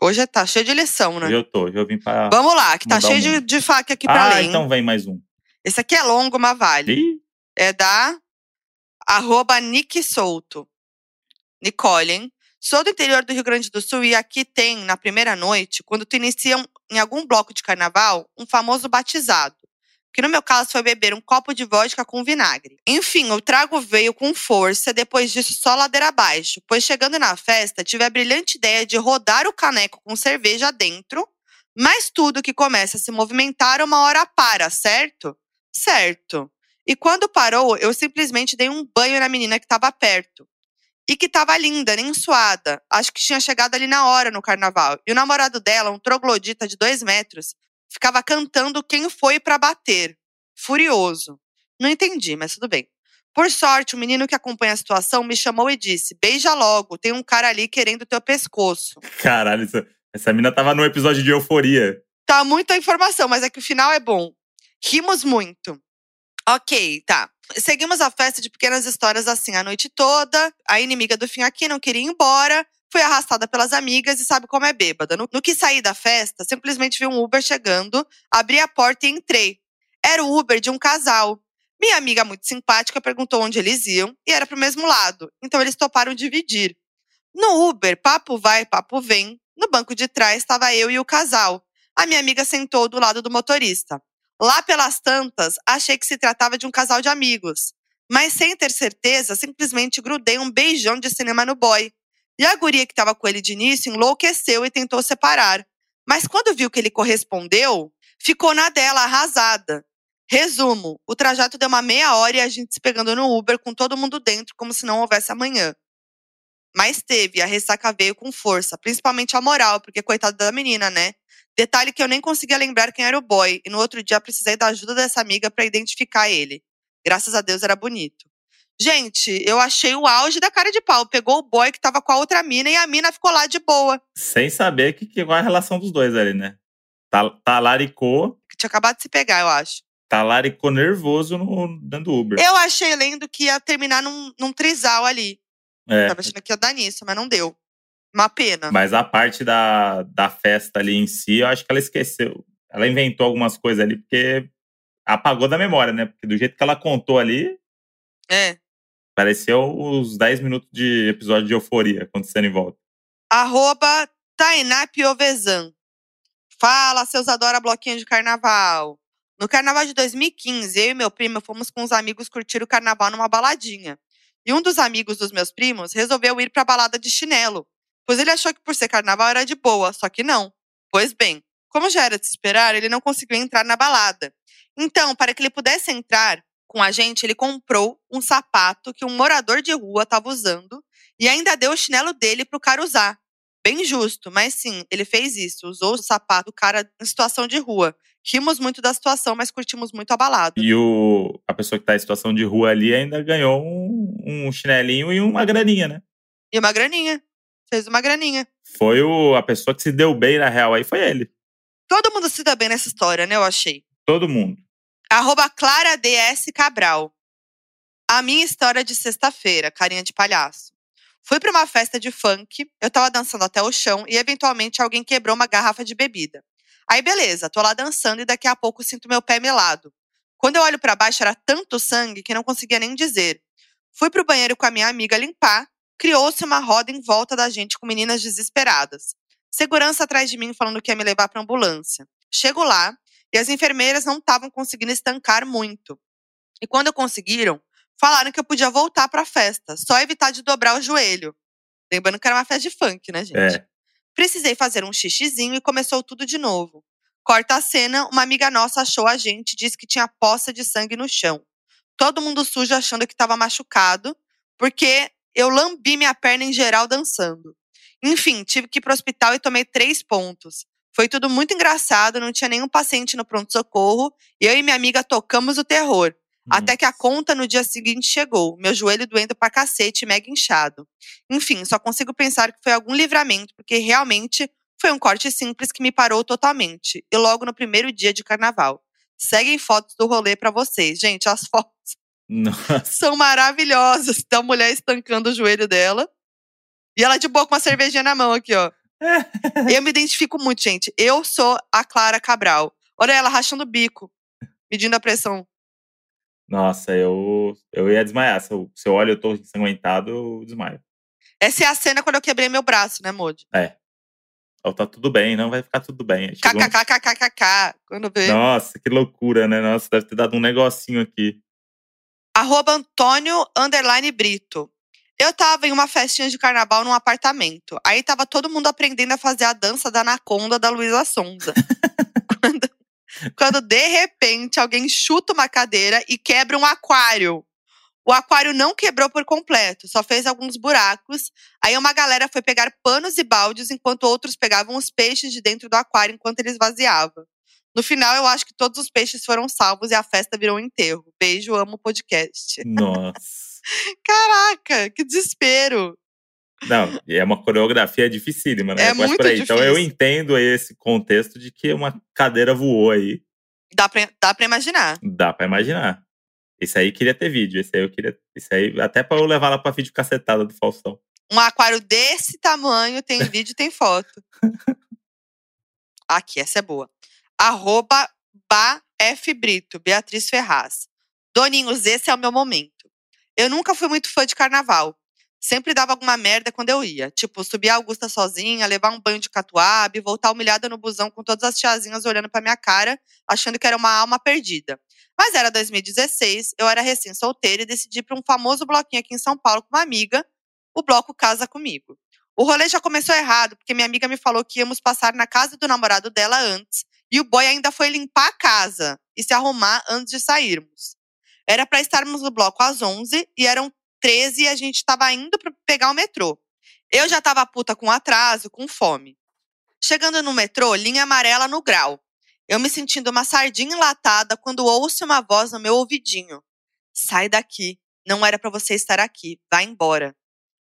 Hoje tá cheio de lição, né? Hoje eu tô, hoje eu vim pra. Vamos lá, que tá o cheio de, de faca aqui pra ah, ler. hein? então vem mais um. Esse aqui é longo, mas vale. Ih, É da arroba Nick Souto. Nicole, hein? Sou do interior do Rio Grande do Sul e aqui tem, na primeira noite, quando tu iniciam em algum bloco de carnaval, um famoso batizado. Que no meu caso foi beber um copo de vodka com vinagre. Enfim, o trago veio com força, depois disso só ladeira abaixo, pois chegando na festa tive a brilhante ideia de rodar o caneco com cerveja dentro, mas tudo que começa a se movimentar uma hora para, certo? Certo. E quando parou, eu simplesmente dei um banho na menina que estava perto. E que estava linda, nem suada. Acho que tinha chegado ali na hora no carnaval. E o namorado dela, um troglodita de dois metros, ficava cantando quem foi pra bater. Furioso. Não entendi, mas tudo bem. Por sorte, o menino que acompanha a situação me chamou e disse: Beija logo, tem um cara ali querendo teu pescoço. caralho, isso- Essa mina tava no episódio de Euforia. Tá muita informação, mas é que o final é bom. Rimos muito. Ok, tá. Seguimos a festa de pequenas histórias assim a noite toda. A inimiga do fim aqui não queria ir embora. Foi arrastada pelas amigas e sabe como é bêbada. No, no que saí da festa, simplesmente vi um Uber chegando, abri a porta e entrei. Era o Uber de um casal. Minha amiga, muito simpática, perguntou onde eles iam e era pro mesmo lado. Então eles toparam dividir. No Uber, papo vai, papo vem. No banco de trás estava eu e o casal. A minha amiga sentou do lado do motorista. Lá pelas tantas, achei que se tratava de um casal de amigos. Mas sem ter certeza, simplesmente grudei um beijão de cinema no boy. E a guria que estava com ele de início enlouqueceu e tentou separar. Mas quando viu que ele correspondeu, ficou na dela, arrasada. Resumo: o trajeto deu uma meia hora e a gente se pegando no Uber com todo mundo dentro, como se não houvesse amanhã. Mas teve, a ressaca veio com força, principalmente a moral, porque coitada da menina, né? Detalhe que eu nem conseguia lembrar quem era o boy, e no outro dia precisei da ajuda dessa amiga para identificar ele. Graças a Deus era bonito. Gente, eu achei o auge da cara de pau. Pegou o boy que tava com a outra mina e a mina ficou lá de boa. Sem saber que, que qual é a relação dos dois ali, né? Tá, talaricou. Que tinha acabado de se pegar, eu acho. Talaricou nervoso no, dentro do Uber. Eu achei lendo que ia terminar num, num trisal ali. É. Tava achando que ia dar nisso, mas não deu. Uma pena. Mas a parte da, da festa ali em si, eu acho que ela esqueceu. Ela inventou algumas coisas ali, porque apagou da memória, né? Porque do jeito que ela contou ali, É. pareceu os 10 minutos de episódio de euforia acontecendo em volta. Arroba Tainá Piovesan. Fala, seus adora bloquinho de carnaval. No carnaval de 2015, eu e meu primo fomos com os amigos curtir o carnaval numa baladinha. E um dos amigos dos meus primos resolveu ir pra balada de chinelo, pois ele achou que por ser carnaval era de boa, só que não. Pois bem, como já era de se esperar, ele não conseguiu entrar na balada. Então, para que ele pudesse entrar com a gente, ele comprou um sapato que um morador de rua estava usando e ainda deu o chinelo dele pro cara usar. Bem justo, mas sim, ele fez isso, usou o sapato do cara em situação de rua. Rimos muito da situação, mas curtimos muito a balada. E o, a pessoa que tá em situação de rua ali ainda ganhou um, um chinelinho e uma graninha, né? E uma graninha. Fez uma graninha. Foi o, a pessoa que se deu bem na real aí, foi ele. Todo mundo se dá bem nessa história, né? Eu achei. Todo mundo. Arroba Clara DS Cabral. A minha história de sexta-feira, carinha de palhaço. Fui pra uma festa de funk, eu tava dançando até o chão e eventualmente alguém quebrou uma garrafa de bebida. Aí beleza, tô lá dançando e daqui a pouco sinto meu pé melado. Quando eu olho pra baixo era tanto sangue que não conseguia nem dizer. Fui pro banheiro com a minha amiga limpar, criou-se uma roda em volta da gente com meninas desesperadas. Segurança atrás de mim falando que ia me levar pra ambulância. Chego lá e as enfermeiras não estavam conseguindo estancar muito. E quando conseguiram, falaram que eu podia voltar pra festa, só evitar de dobrar o joelho. Lembrando que era uma festa de funk, né, gente? É. Precisei fazer um xixizinho e começou tudo de novo. Corta a cena, uma amiga nossa achou a gente e disse que tinha poça de sangue no chão. Todo mundo sujo achando que estava machucado, porque eu lambi minha perna em geral dançando. Enfim, tive que ir pro hospital e tomei três pontos. Foi tudo muito engraçado, não tinha nenhum paciente no pronto-socorro, e eu e minha amiga tocamos o terror. Até que a conta no dia seguinte chegou, meu joelho doendo pra cacete, mega inchado. Enfim, só consigo pensar que foi algum livramento, porque realmente foi um corte simples que me parou totalmente. E logo no primeiro dia de carnaval. Seguem fotos do rolê pra vocês. Gente, as fotos Nossa. são maravilhosas. Da mulher estancando o joelho dela. E ela de boa com uma cervejinha na mão aqui, ó. Eu me identifico muito, gente. Eu sou a Clara Cabral. Olha ela rachando o bico, medindo a pressão. Nossa, eu, eu ia desmaiar. Se eu, se eu olho eu tô ensanguentado, eu desmaio. Essa é a cena quando eu quebrei meu braço, né, Modi? Ó, tá tudo bem, não vai ficar tudo bem. KKKKKK. Quando vê. Nossa, que loucura, né? Nossa, deve ter dado um negocinho aqui. Arroba Antônio Underline Brito. Eu tava em uma festinha de carnaval num apartamento. Aí tava todo mundo aprendendo a fazer a dança da anaconda da Luísa Sonza. quando, quando, de repente alguém chuta uma cadeira e quebra um aquário. O aquário não quebrou por completo, só fez alguns buracos. Aí uma galera foi pegar panos e baldes, enquanto outros pegavam os peixes de dentro do aquário enquanto ele esvaziava. No final, eu acho que todos os peixes foram salvos e a festa virou um enterro. Beijo, amo o podcast. Nossa. Caraca, que desespero. Não, é uma coreografia dificílima, né? É Começa muito por aí. Então eu difícil. entendo esse contexto de que uma cadeira voou aí. Dá pra, dá pra imaginar. Dá pra imaginar. Esse aí queria ter vídeo. Esse aí eu queria. Esse aí, até pra eu levar lá pra vídeo cacetada do Faustão. Um aquário desse tamanho, tem vídeo, tem foto. Aqui, essa é boa. Arroba BaFBrito, Beatriz Ferraz. Doninhos, esse é o meu momento. Eu nunca fui muito fã de carnaval. Sempre dava alguma merda quando eu ia. Tipo, subir a Augusta sozinha, levar um banho de catuaba e voltar humilhada no busão com todas as tiazinhas olhando pra minha cara, achando que era uma alma perdida. Mas era 2016, eu era recém-solteira e decidi pra um famoso bloquinho aqui em São Paulo com uma amiga, o bloco Casa Comigo. O rolê já começou errado, porque minha amiga me falou que íamos passar na casa do namorado dela antes, e o boy ainda foi limpar a casa e se arrumar antes de sairmos. Era pra estarmos no bloco às 11 e eram 13 e a gente tava indo pra pegar o metrô. Eu já tava puta com atraso, com fome. Chegando no metrô, linha amarela no grau. Eu me sentindo uma sardinha enlatada quando ouço uma voz no meu ouvidinho. Sai daqui. Não era pra você estar aqui. Vai embora.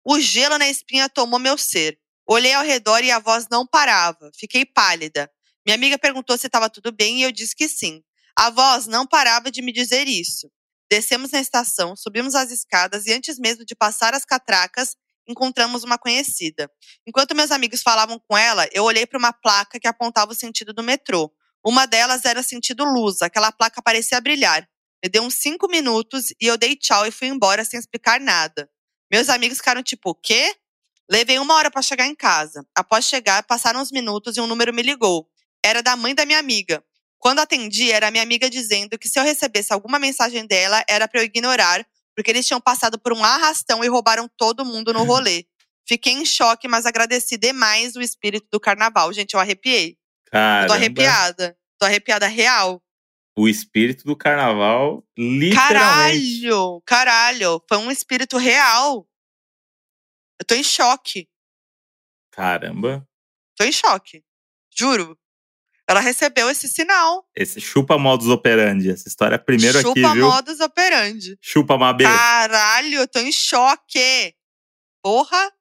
O gelo na espinha tomou meu ser. Olhei ao redor e a voz não parava. Fiquei pálida. Minha amiga perguntou se estava tudo bem e eu disse que sim. A voz não parava de me dizer isso. Descemos na estação, subimos as escadas e antes mesmo de passar as catracas, encontramos uma conhecida. Enquanto meus amigos falavam com ela, eu olhei para uma placa que apontava o sentido do metrô. Uma delas era sentido luz, aquela placa parecia brilhar. Me deu uns cinco minutos e eu dei tchau e fui embora sem explicar nada. Meus amigos ficaram tipo, o quê? Levei uma hora para chegar em casa. Após chegar, passaram uns minutos e um número me ligou. Era da mãe da minha amiga. Quando atendi, era minha amiga dizendo que se eu recebesse alguma mensagem dela, era para eu ignorar, porque eles tinham passado por um arrastão e roubaram todo mundo no rolê. Fiquei em choque, mas agradeci demais o espírito do carnaval. Gente, eu arrepiei. Eu Caramba. tô arrepiada. Tô arrepiada real. O espírito do carnaval, literalmente. Caralho! Caralho! Foi um espírito real. Eu tô em choque. Caramba. Tô em choque. Juro. Ela recebeu esse sinal. Esse chupa modus operandi. Essa história é primeiro Chupa aqui, viu? modus operandi. Chupa Mabê. Caralho, eu tô em choque. Porra.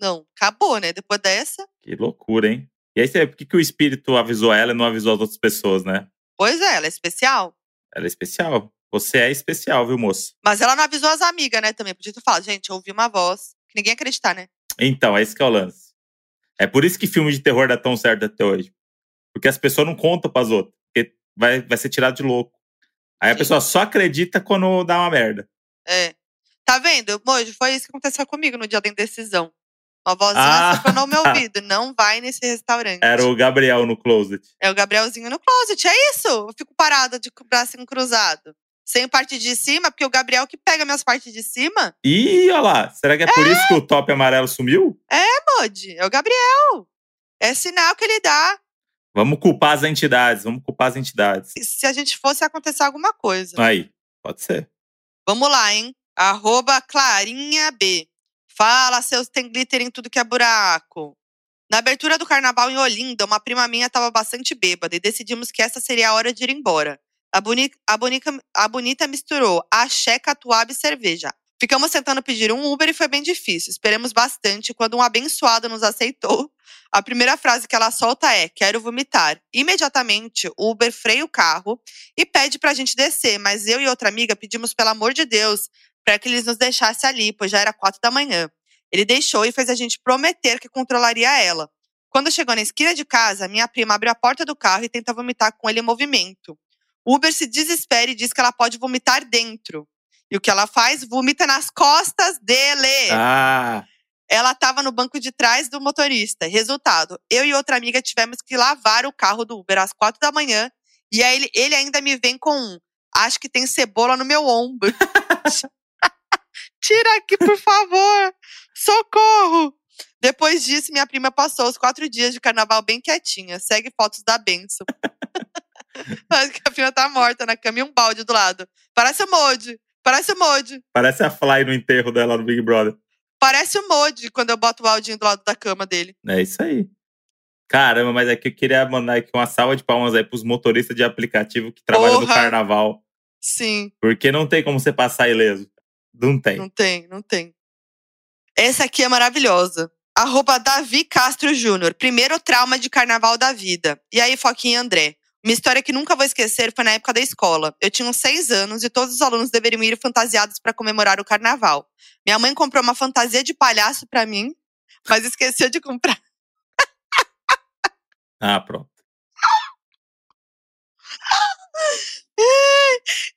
Não, acabou, né? Depois dessa. Que loucura, hein? E aí, você- por que, que o espírito avisou ela e não avisou as outras pessoas, né? Pois é, ela é especial. Ela é especial. Você é especial, viu, moço? Mas ela não avisou as amigas, né? Também. Podia ter falado, gente, eu ouvi uma voz. Que ninguém acreditar, né? Então, é esse que é o lance. É por isso que filme de terror dá tão certo até hoje. Porque as pessoas não contam pras outras. Porque vai, vai ser tirado de louco. Aí a Sim. pessoa só acredita quando dá uma merda. É. Tá vendo? Mojo, foi isso que aconteceu comigo no dia da indecisão. Uma vozinha Ah. soprou no meu ouvido. Não vai nesse restaurante. Era o Gabriel no closet. É o Gabrielzinho no closet, é isso? Eu fico parada de braço cruzado. Sem parte de cima, porque o Gabriel que pega minhas partes de cima, Ih, olha lá. Será que é por isso que o top amarelo sumiu? Modi, é o Gabriel. É sinal que ele dá. Vamos culpar as entidades. Vamos culpar as entidades. Se a gente fosse acontecer alguma coisa. Aí, pode ser. Vamos lá, hein? Arroba Clarinha B. Fala, seus tem glitter em tudo que é buraco. Na abertura do carnaval em Olinda, uma prima minha estava bastante bêbada e decidimos que essa seria a hora de ir embora. A, boni a, bonica- a bonita misturou axé, catuaba e cerveja. Ficamos tentando pedir um Uber e foi bem difícil. Esperamos bastante. Quando um abençoado nos aceitou, a primeira frase que ela solta é: Quero vomitar. Imediatamente, o Uber freia o carro e pede pra gente descer, mas eu e outra amiga pedimos, pelo amor de Deus, para que eles nos deixassem ali, pois já era quatro da manhã. Ele deixou e fez a gente prometer que controlaria ela. Quando chegou na esquina de casa, minha prima abriu a porta do carro e tenta vomitar com ele em movimento. O Uber se desespera e diz que ela pode vomitar dentro. E o que ela faz? Vomita nas costas dele. Ah, Ela estava no banco de trás do motorista. Resultado, eu e outra amiga tivemos que lavar o carro do Uber às quatro da manhã. E aí ele, ele ainda me vem com um. Acho que tem cebola no meu ombro. Tira aqui, por favor. Socorro! Depois disso, minha prima passou os quatro dias de carnaval bem quietinha. Segue fotos da benção. Parece que a prima tá morta na cama e um balde do lado. Parece o Modi. Parece o Modi. parece a Fly no enterro dela no Big Brother. Parece o Modi quando eu boto o baldinho do lado da cama dele. É isso aí. Caramba, mas aqui eu queria mandar aqui uma salva de palmas aí pros motoristas de aplicativo que trabalham no Porra. carnaval. Sim, Porque não tem como você passar ileso. Não tem. não tem, não tem. Essa aqui é maravilhosa. Arroba Davi Castro Júnior. Primeiro trauma de carnaval da vida. E aí, Foquinha André. Uma história que nunca vou esquecer foi na época da escola. Eu tinha uns seis anos e todos os alunos deveriam ir fantasiados para comemorar o carnaval. Minha mãe comprou uma fantasia de palhaço para mim, mas esqueceu de comprar. Ah, pronto.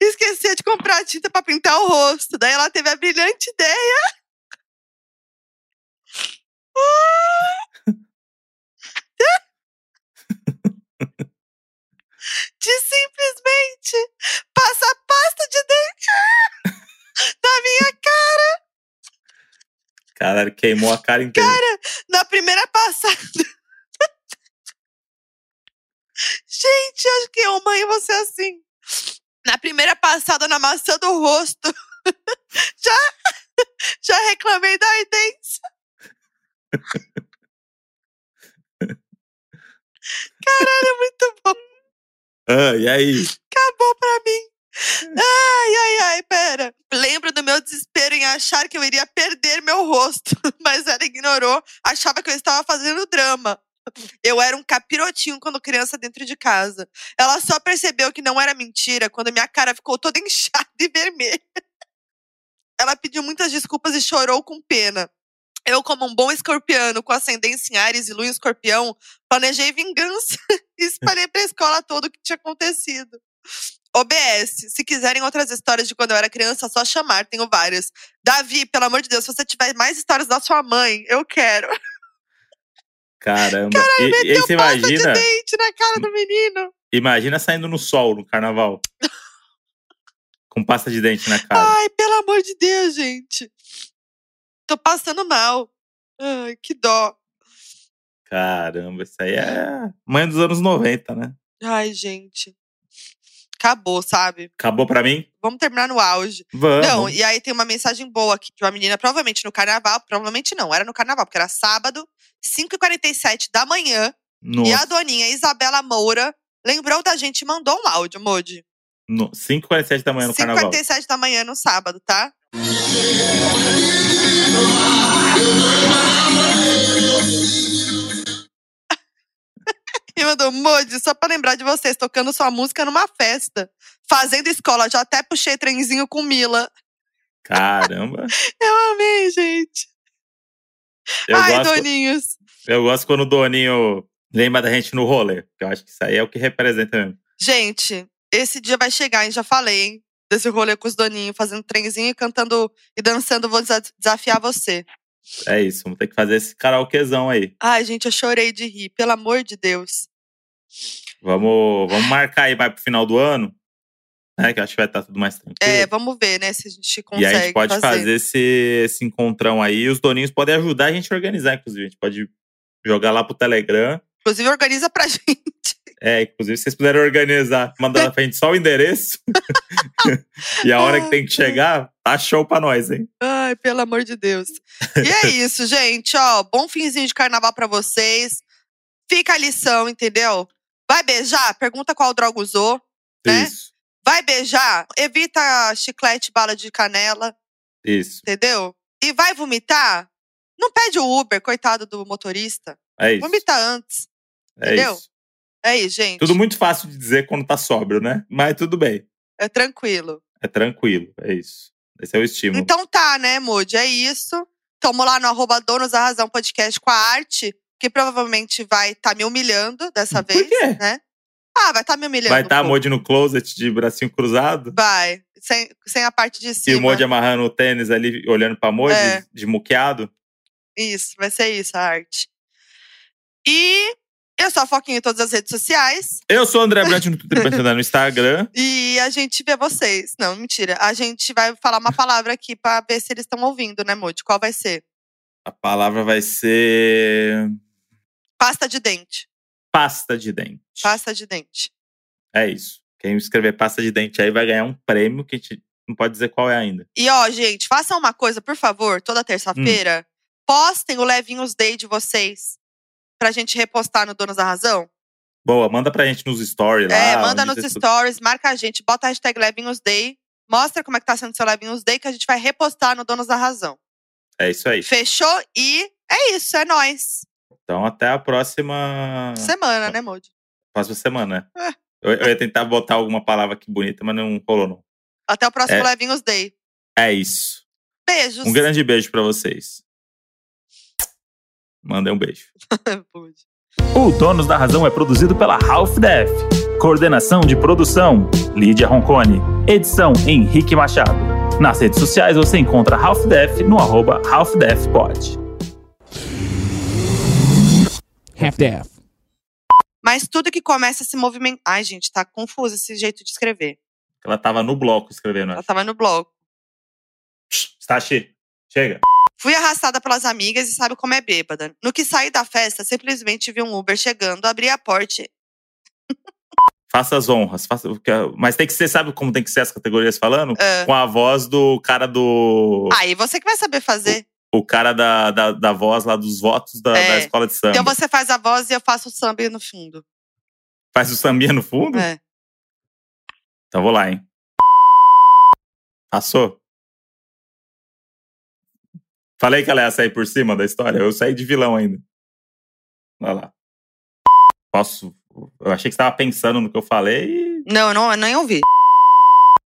Esqueceu de comprar tinta para pintar o rosto. Daí ela teve a brilhante ideia. De simplesmente passar pasta de dente na minha cara. Caralho, queimou a cara inteira. Cara, na primeira passada. Gente, acho que eu, mãe, você é assim. Na primeira passada na maçã do rosto. Já, já reclamei da ardência. Caralho, é muito bom. Ah, e aí? Acabou pra mim. Ai, ai, ai, pera. Lembro do meu desespero em achar que eu iria perder meu rosto, mas ela ignorou, achava que eu estava fazendo drama. Eu era um capirotinho quando criança dentro de casa. Ela só percebeu que não era mentira quando minha cara ficou toda inchada e vermelha. Ela pediu muitas desculpas e chorou com pena. Eu, como um bom escorpiano com ascendência em Ares e lua em escorpião, planejei vingança e espalhei pra escola todo o que tinha acontecido. OBS, se quiserem outras histórias de quando eu era criança, é só chamar, tenho várias. Davi, pelo amor de Deus, se você tiver mais histórias da sua mãe, eu quero. Caramba. Caralho, e, e você imagina, de dente na cara do menino. imagina saindo no sol no carnaval. com pasta de dente na cara. Ai, pelo amor de Deus, gente. Tô passando mal. Ai, que dó. Caramba, isso aí é mãe dos anos 90, né? Ai, gente. Acabou, sabe? Acabou pra mim? Vamos terminar no auge. Vamos. Não, e aí tem uma mensagem boa aqui de uma menina, provavelmente no carnaval, provavelmente não, era no carnaval, porque era sábado, 5h47 da manhã, Nossa. e a doninha Isabela Moura lembrou da gente e mandou um áudio, Modi. No, 5h47 da manhã no carnaval. 5h47 da manhã no sábado, tá? E mandou, Modi, só pra lembrar de vocês, tocando sua música numa festa. Fazendo escola, já até puxei trenzinho com Mila. Caramba. Eu amei, gente. Eu, Ai, gosto, doninhos. eu gosto quando o Doninho lembra da gente no rolê. que Eu acho que isso aí é o que representa mesmo. Gente, esse dia vai chegar, hein? Já falei, hein? Desse rolê com os doninhos, fazendo trenzinho e cantando e dançando, vou desa- desafiar você. É isso, vamos ter que fazer esse karaokezão aí. Ai, gente, eu chorei de rir, pelo amor de Deus. Vamos, vamos marcar aí mais pro final do ano. Né, que acho que vai estar tudo mais tranquilo. É, vamos ver, né, se a gente consegue e a gente pode fazer, esse, esse encontrão aí. E os doninhos podem ajudar a gente a organizar, inclusive. A gente pode jogar lá pro Telegram. Inclusive, organiza pra gente. É, inclusive, se vocês puderem organizar, mandar pra gente só o endereço. e a hora que tem que chegar, tá show pra nós, hein? Ai, pelo amor de Deus. E é isso, gente, ó. Bom finzinho de carnaval pra vocês. Fica a lição, entendeu? Vai beijar? Pergunta qual droga usou. Né? Isso, Vai beijar? Evita chiclete, bala de canela, isso. entendeu? E vai vomitar? Não pede o Uber, coitado do motorista. É isso. Vomita antes. É entendeu? isso. É isso, gente. Tudo muito fácil de dizer quando tá sóbrio, né? Mas tudo bem. É tranquilo. É tranquilo. É isso. Esse é o estímulo. Então tá, né, Moody? É isso. Tamo lá no arroba Donos da Razão Podcast com a arte, que provavelmente vai estar me humilhando dessa Por vez, quê? né? Ah, vai estar me humilhando. Vai estar um a pouco. Modi no closet de bracinho cruzado. Vai. Sem, sem a parte de E cima. o Modi amarrando o tênis ali, olhando pra Modi, É. de muqueado. Isso, vai ser isso, a arte. E eu sou a Foquinha em todas as redes sociais. Eu sou o André Brant no Twitter, no Instagram. E a gente vê vocês. Não, mentira. A gente vai falar uma palavra aqui pra ver se eles estão ouvindo, né, Moody? Qual vai ser? A palavra vai ser Pasta de dente. pasta de dente. Pasta de dente. É isso. Quem escrever pasta de dente aí vai ganhar um prêmio que a gente não pode dizer qual é ainda. E ó, gente, façam uma coisa, por favor, toda terça-feira. Hum. Postem o Levinhos Day de vocês. Pra gente repostar no Donos da Razão. Boa, manda pra gente nos stories lá. é, manda nos stories, marca a gente, bota a hashtag Levinhos Day. Mostra como é que tá sendo seu Levinhos Day, que a gente vai repostar no Donos da Razão. É isso aí. Fechou? E é isso, é nóis. Então até a próxima. Semana, né, Moody? Próxima semana. É. Eu, eu ia tentar botar alguma palavra aqui bonita, mas não rolou, não. Até o próximo É. Levinhos Day. É isso. Beijos. Um grande beijo pra vocês. Mandei um beijo. O Donos da Razão é produzido pela Half Def. Coordenação de produção: Lídia Roncone. Edição: Henrique Machado. Nas redes sociais você encontra Half Def no arroba Half Def Pod. Half-Death. Mas tudo que começa a se movimentar. Ai, gente, tá confuso esse jeito de escrever. Ela tava no bloco escrevendo. Ela acho. tava no blog. Stachi, chega. Fui arrastada pelas amigas e sabe como é bêbada. No que saí da festa, simplesmente vi um Uber chegando, abri a porta. Faça as honras. Faça, o é- mas tem que ser, sabe como tem que ser as categorias falando? Ah. Com a voz do cara do. Aí você que vai saber fazer. O cara da, da, da voz lá dos votos da, É. da escola de samba. Então você faz a voz e eu faço o samba no fundo. Faz o sambinha no fundo? É. Então vou lá, hein? Passou? Falei que ela ia sair por cima da história. Eu saí de vilão ainda. Olha lá. Posso. Eu achei que você estava pensando no que eu falei e Não, não, eu nem ouvi.